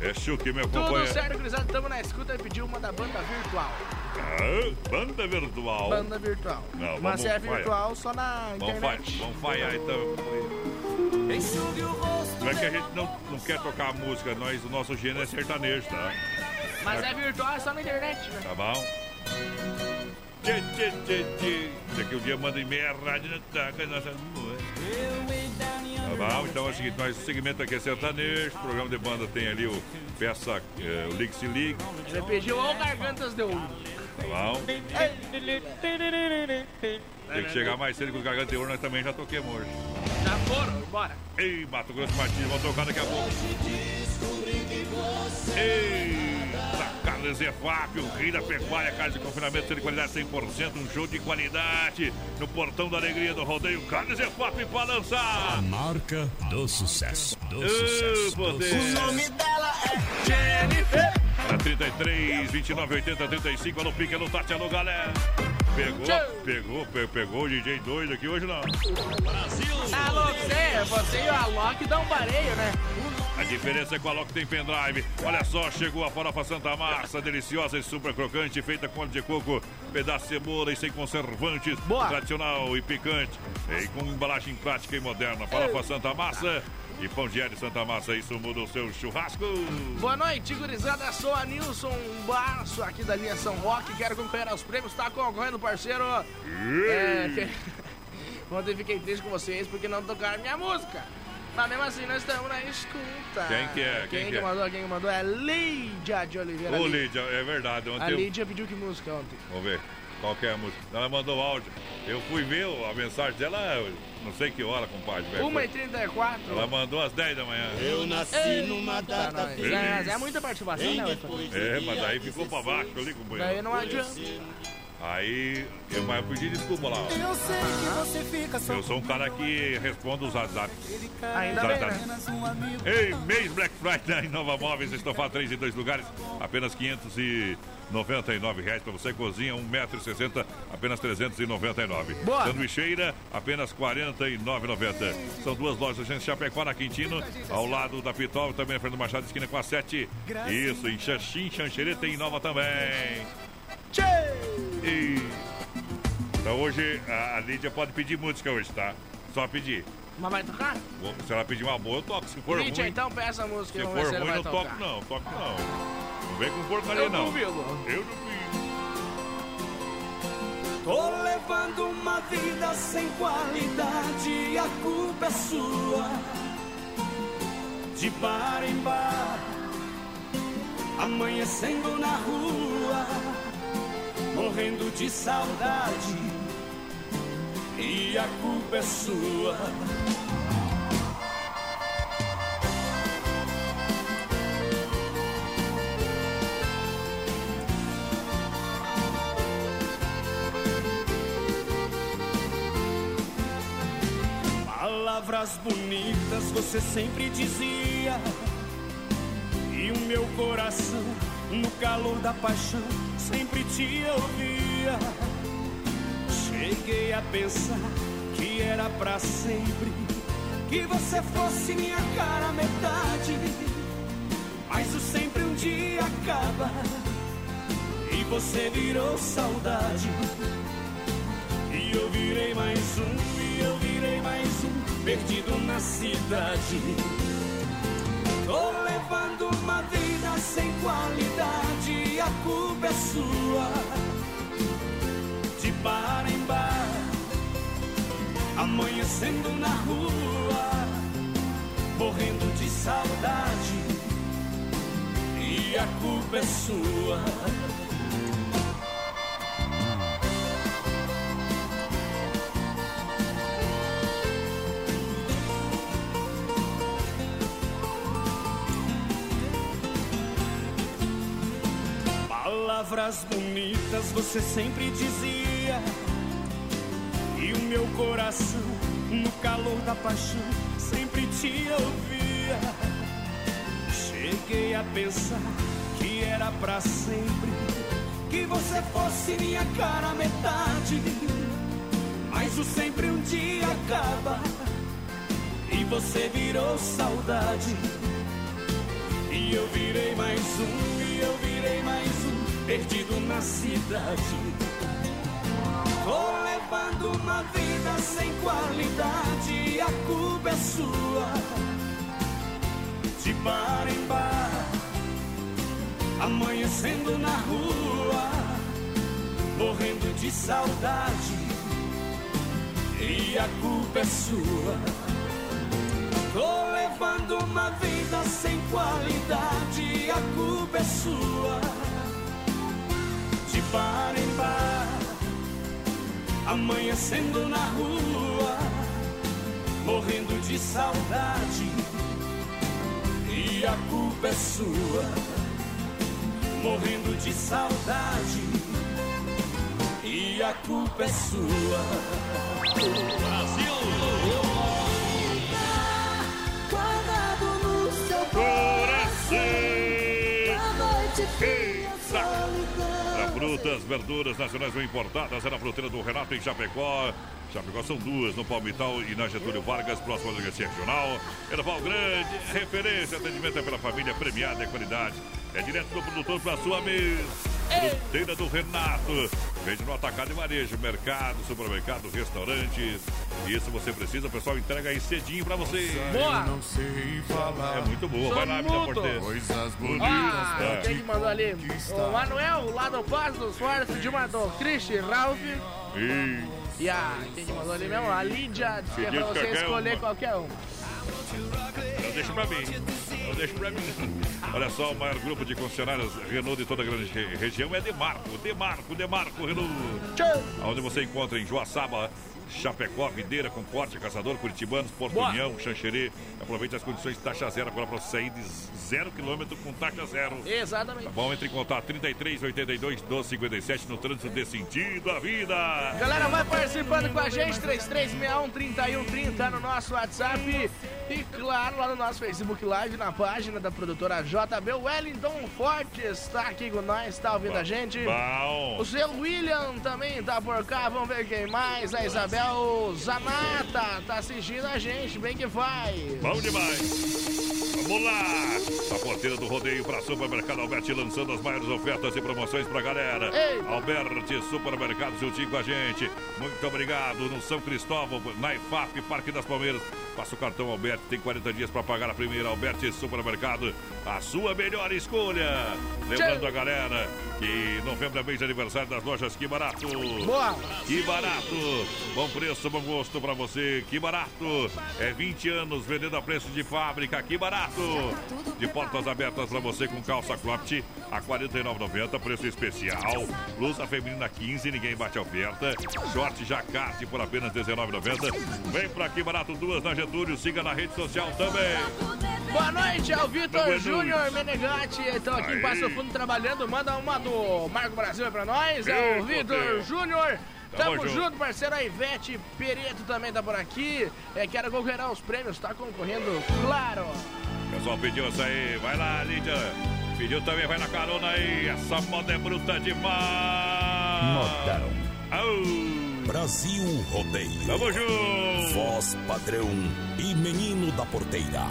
É Chuque, meu Tudo companheiro. certo, gurizada. Tamo na escuta e pediu uma da banda virtual. Ah, banda virtual. Banda virtual. Não, Mas vamos se é falhar. virtual, só na Vamos, fa internet. vamos falhar então. Não é que a gente não, não quer tocar a música, nós, o nosso gênero é sertanejo, tá? Mas é virtual, é só na internet, né? Tá bom? Tchê, tchê, tchê, tchê. Daqui um dia manda e-mail, rádio não toca, nossa Tá bom? Então é o seguinte, nós, o segmento aqui é sertanejo, o programa de banda tem ali o Peça, eh, o Ligue Se Ligue, Ele pediu ou Gargantas de Ouro. tá bom? Tem que chegar mais cedo com os gargantes de ouro, nós também já toquemos hoje. Já foram, bora. Ei, Mato Grosso Martins, vão tocar daqui a pouco. Eita, Carlos Efap, o rei da pecuária, casa de confinamento de qualidade 100%, um show de qualidade no portão da alegria do rodeio. Carlos Efap para lançar. A marca do sucesso. Do sucesso. do poder. sucesso. O nome dela Jennifer. Para 33, 29, 80, 35. Alô, Pique, alô, Tati, alô, galera. Pegou, pegou, pe- pegou o DJ doido aqui hoje não. Brasil! Alô, você, você e o Alok dão um pareio, né? A diferença é que o Alok tem pendrive. Olha só, chegou a farofa Santa Massa, deliciosa e super crocante, feita com óleo de coco, pedaço de cebola e sem conservantes. Boa. Tradicional e picante. E com embalagem prática e moderna. Farofa Santa Massa e pão de alho Santa Massa. Isso muda o seu churrasco. Boa noite, gurizada. Sou a Nilson Barço, aqui da linha São Roque. Quero concorrer aos prêmios. Tá concorrendo, parceiro. É, que- Ontem fiquei triste com vocês porque não tocaram minha música. Mas mesmo assim, nós estamos na escuta. Quem que é? Quem, Quem que, que é? mandou? Quem que mandou é Lídia de Oliveira. Ô, Lídia, é verdade. A Ontem eu... Lídia pediu que música ontem? Vamos ver. Qual que é a música? Ela mandou áudio. Eu fui ver a mensagem dela, eu não sei que hora, compadre. velho. 1h34. Ela mandou às 10 da manhã. Eu nasci numa data Tá, É, é muita participação, né? É, mas daí ficou pra baixo ali, companheiro. Daí não adianta. Aí, eu, mas eu pedi desculpa lá. Eu sei que você fica só Eu sou um cara que responde os WhatsApp. Ainda bem, né? apenas um amigo. Ei, mês Black Friday em Nova Móveis, estofado 3 em dois lugares, apenas 599 reais para você, cozinha 1,60m, apenas 399. Boa. Sanduicheira, apenas 49,90. São duas lojas em Chapecó, na Quintino, ao lado da Pitol, também na frente do Machado, esquina com a 7. Isso, em Xaxim, Xanxereta e Nova também. E... Então hoje a Lídia pode pedir música hoje, tá? Só pedir. Mas vai tocar? Vou- Se ela pedir uma boa, eu toco. Se for Lídia, ruim, então peça a música se e for ruim, não tocar. toco não, toco não. Não vem com porcaria Eu não. duvido. Eu duvido. Tô levando uma vida sem qualidade, a culpa é sua. De bar em bar, amanhecendo na rua, morrendo de saudade, e a culpa é sua. Palavras bonitas você sempre dizia. E o meu coração, no calor da paixão, sempre te ouvia. Cheguei a pensar que era pra sempre. Que você fosse minha cara metade. Mas o sempre um dia acaba. E você virou saudade. E eu virei mais um, e eu virei mais um, perdido na cidade. Tô levando uma vida sem qualidade, a culpa é sua. De bar em bar, amanhecendo na rua, morrendo de saudade. E a culpa é sua. Palavras bonitas você sempre dizia. E o meu coração, no calor da paixão, sempre te ouvia. Cheguei a pensar que era pra sempre. Que você fosse minha cara metade. Mas o sempre um dia acaba. E você virou saudade. E eu virei mais um, e eu virei mais um, perdido na cidade. Tô levando uma vida sem qualidade, a culpa é sua. De bar em bar, amanhecendo na rua, morrendo de saudade. E a culpa é sua. Tô levando uma vida sem qualidade, a culpa é sua. Bar em amanhecendo na rua, morrendo de saudade. E a culpa é sua. Morrendo de saudade. E a culpa é sua. Brasil! Frutas, verduras nacionais ou importadas é na fruteira do Renato em Chapecó. Chapecó são duas, no Palmital e na Getúlio Vargas, próximo à delegacia regional. Erval Grande, referência, atendimento é pela família premiada e qualidade. É direto do produtor para sua mesa. Fruteira do Renato. Vende no atacado e varejo, mercado, supermercado, restaurante. Isso você precisa, o pessoal entrega aí cedinho pra você. Boa! Não sei falar. É muito boa, vai lá, Sou mudo. Porteira. Coisas Ah, É. quem que mandou ali? O Manuel, lá do Paz dos Fortes, de mandou Christian Ralph. Ih, E a, quem que mandou ali mesmo? A Lídia, disse que é pra você escolher uma. qualquer um. Eu deixo pra mim. Eu deixo pra mim. Olha só, o maior grupo de concessionárias Renault de toda a grande re- região é Demarco. Demarco, Demarco, Renault. Onde você encontra em Joaçaba, Chapecó, Videira, Concórdia, Caçador, Curitibanos, Porto Boa. União, Xanxerê. Aproveite as condições de taxa zero agora para sair de zero quilômetro com taxa zero. Exatamente. Tá bom? Entre em contato 33 82 12 57 no trânsito de sentido à vida. Galera, vai participando com a gente, 3361-3130 no nosso WhatsApp. E claro, lá no nosso Facebook Live, na página da produtora JB. O Wellington Forte está aqui com nós, está ouvindo a gente. Bom. O seu William também tá por cá, vamos ver quem mais. A Isabel Zanata tá assistindo a gente, bem que vai. Bom demais. Vamos lá! A porteira do rodeio para Supermercado Alberti lançando as maiores ofertas e promoções pra galera. Ei. Alberti Supermercado juntinho com a gente. Muito obrigado no São Cristóvão, na IFAP, Parque das Palmeiras. Passa o cartão Alberti, tem 40 dias para pagar a primeira. Alberti Supermercado, a sua melhor escolha. Lembrando a galera que novembro é mês de aniversário das lojas Que Barato. Boa! Que barato! Bom preço, bom gosto pra você. Que barato! É 20 anos vendendo a preço de fábrica. Que barato! De portas abertas pra você com calça cropped a R$ 49,90, preço especial. Blusa feminina 15, ninguém bate a oferta. Short jacarte por apenas R$ 19,90. Vem pra Que Barato duas na Getúlio. Siga na rede social também. Boa noite, é o Vitor. Júnior Menegatti. Então aqui Aí. em Passo Fundo trabalhando. Manda uma do Marco Brasil aí pra nós. É o Vitor. Júnior. Tamo Tamo junto. junto, parceiro. A Ivete Pereto também tá por aqui. É, quero concorrer os prêmios, tá concorrendo, claro. O pessoal pediu isso aí. Vai lá, Lídia. Pediu também, vai na carona aí. Essa moda é bruta demais. Modão. Au. Brasil Rodeio. Tamo junto. Voz padrão e menino da porteira.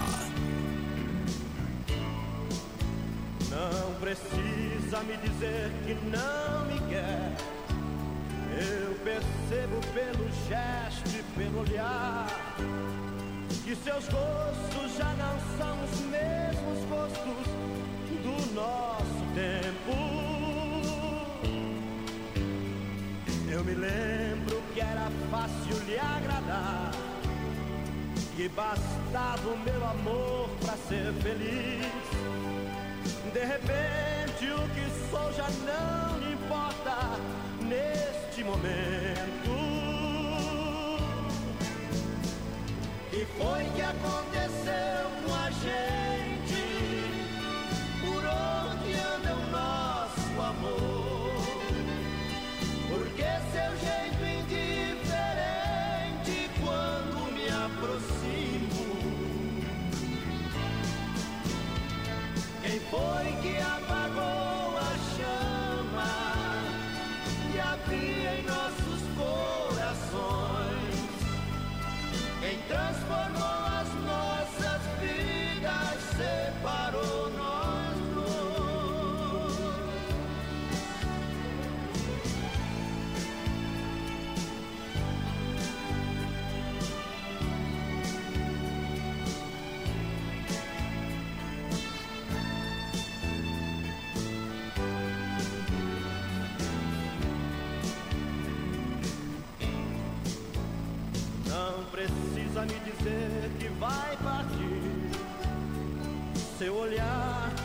Não precisa me dizer que não me quer. Eu percebo pelo gesto e pelo olhar que seus gostos já não são bastava o meu amor pra ser feliz. De repente o que sou já não lhe importa neste momento. E foi que aconteceu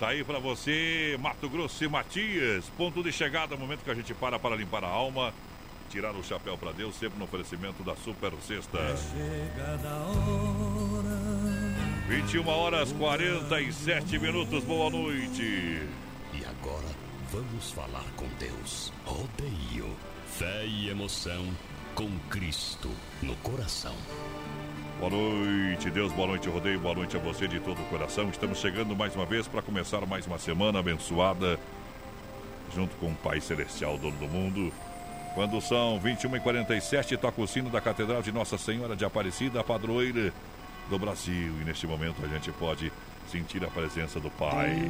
Tá aí pra você, Mato Grosso e Matias. Ponto de chegada, momento que a gente para para limpar a alma, tirar o chapéu pra Deus, sempre no oferecimento da Super Sexta. Chega da hora. 21 horas 47 minutos, boa noite. E agora vamos falar com Deus. Rodeio, fé e emoção com Cristo no coração. Boa noite, Deus, boa noite, rodeio, boa noite a você de todo o coração. Estamos chegando mais uma vez para começar mais uma semana abençoada, junto com o Pai Celestial, dono do mundo. Quando são 21h47, toca o sino da Catedral de Nossa Senhora de Aparecida, a padroeira do Brasil. E neste momento a gente pode sentir a presença do Pai.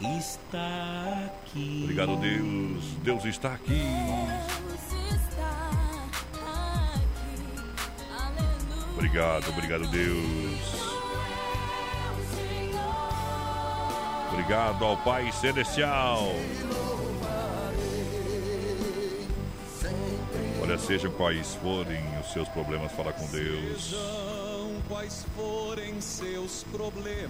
Deus está aqui. Obrigado, Deus. Deus está aqui. Obrigado, obrigado, Deus. Obrigado ao Pai Celestial. Olha, sejam quais forem os seus problemas, fala com Deus. Sejam quais forem seus problemas.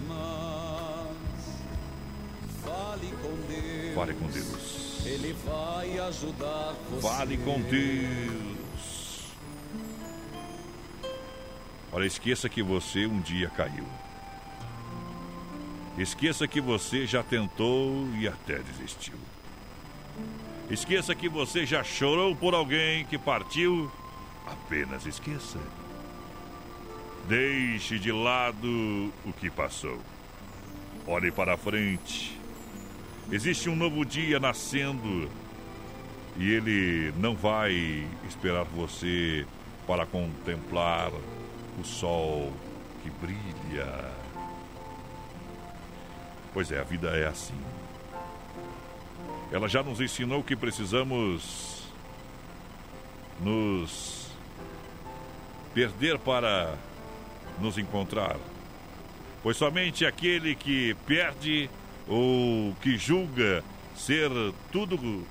Fale com Deus. Fale com Deus. Ele vai ajudar você. Fale com Deus. Olha, esqueça que você um dia caiu. Esqueça que você já tentou e até desistiu. Esqueça que você já chorou por alguém que partiu. Apenas esqueça. Deixe de lado o que passou. Olhe para frente. Existe um novo dia nascendo e ele não vai esperar você para contemplar o sol que brilha. Pois é, a vida é assim. Ela já nos ensinou que precisamos nos perder para nos encontrar. Pois somente aquele que perde ou que julga ser tudo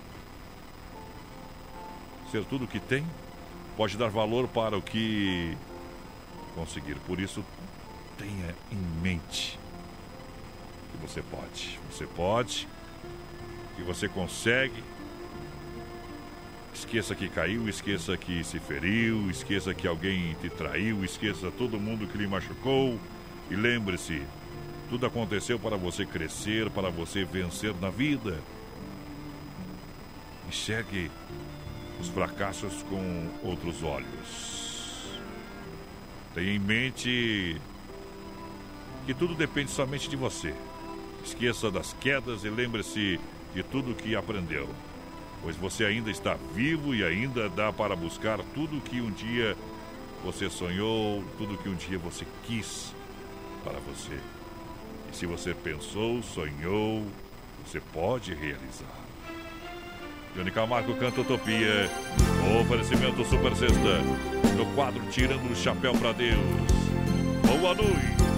ser tudo que tem pode dar valor para o que conseguir. Por isso, tenha em mente que você pode. Você pode, que você consegue. Esqueça que caiu, esqueça que se feriu, esqueça que alguém te traiu, esqueça todo mundo que lhe machucou. E lembre-se, tudo aconteceu para você crescer, para você vencer na vida. Enxergue os fracassos com outros olhos. Tenha em mente que tudo depende somente de você. Esqueça das quedas e lembre-se de tudo que aprendeu, pois você ainda está vivo e ainda dá para buscar tudo que um dia você sonhou, tudo que um dia você quis para você. E se você pensou, sonhou, você pode realizar. Johnny Camargo canta Utopia. Oferecimento Super Sexta. No quadro Tirando o Chapéu para Deus. Boa noite.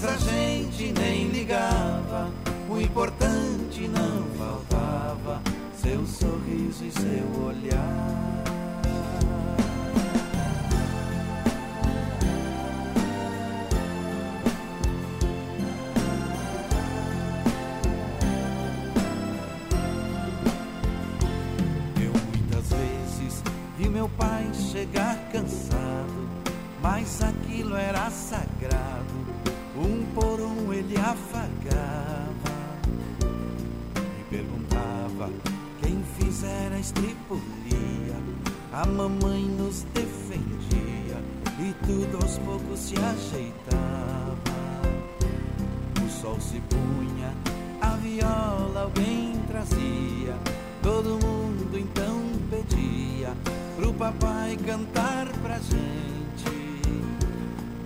mas a gente nem ligava. O importante não faltava, seu sorriso e seu olhar. Eu muitas vezes vi meu pai chegar cansado, mas aquilo era sagrado. Ele afagava e perguntava quem fizera a estripulia. A mamãe nos defendia e tudo aos poucos se ajeitava. O sol se punha, a viola alguém trazia. Todo mundo então pedia pro papai cantar pra gente.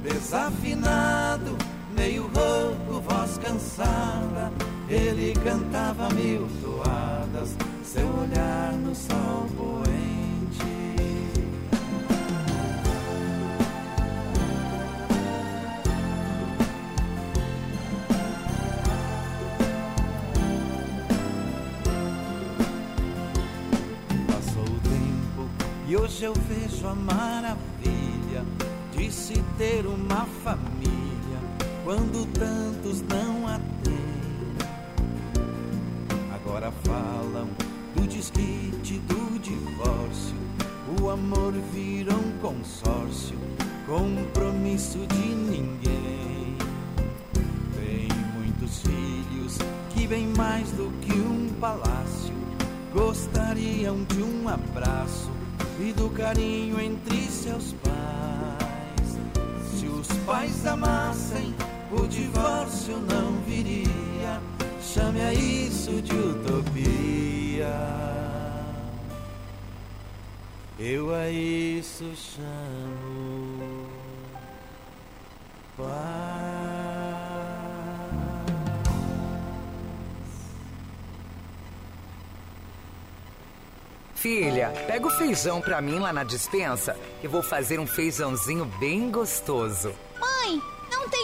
Desafinado, meio rouco, voz cansada, ele cantava mil toadas, seu olhar no sol poente. Passou o tempo e hoje eu vejo a maravilha de se ter uma família quando tantos não a têm. Agora falam do desquite, do divórcio. O amor vira um consórcio, compromisso de ninguém. Tem muitos filhos que bem mais do que um palácio gostariam de um abraço e do carinho entre seus pais. Se os pais amassem, o divórcio não viria. Chame a isso de utopia. Eu a isso chamo Filha, pega o feijão pra mim lá na dispensa, que vou fazer um feijãozinho bem gostoso. Mãe,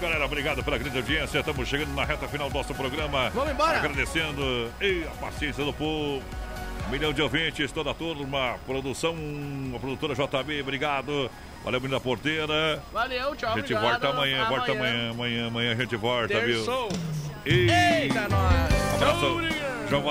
Galera, obrigado pela grande audiência. Estamos chegando na reta final do nosso programa. Vamos embora. Agradecendo ei, a paciência do povo. Um milhão de ouvintes, toda a turma, produção, a produtora JB, obrigado. Valeu, menina porteira. Valeu, tchau, A gente obrigado. volta amanhã, volta amanhã, amanhã, amanhã a gente volta, viu? Ei. Eita, nós. Abração. Tchau,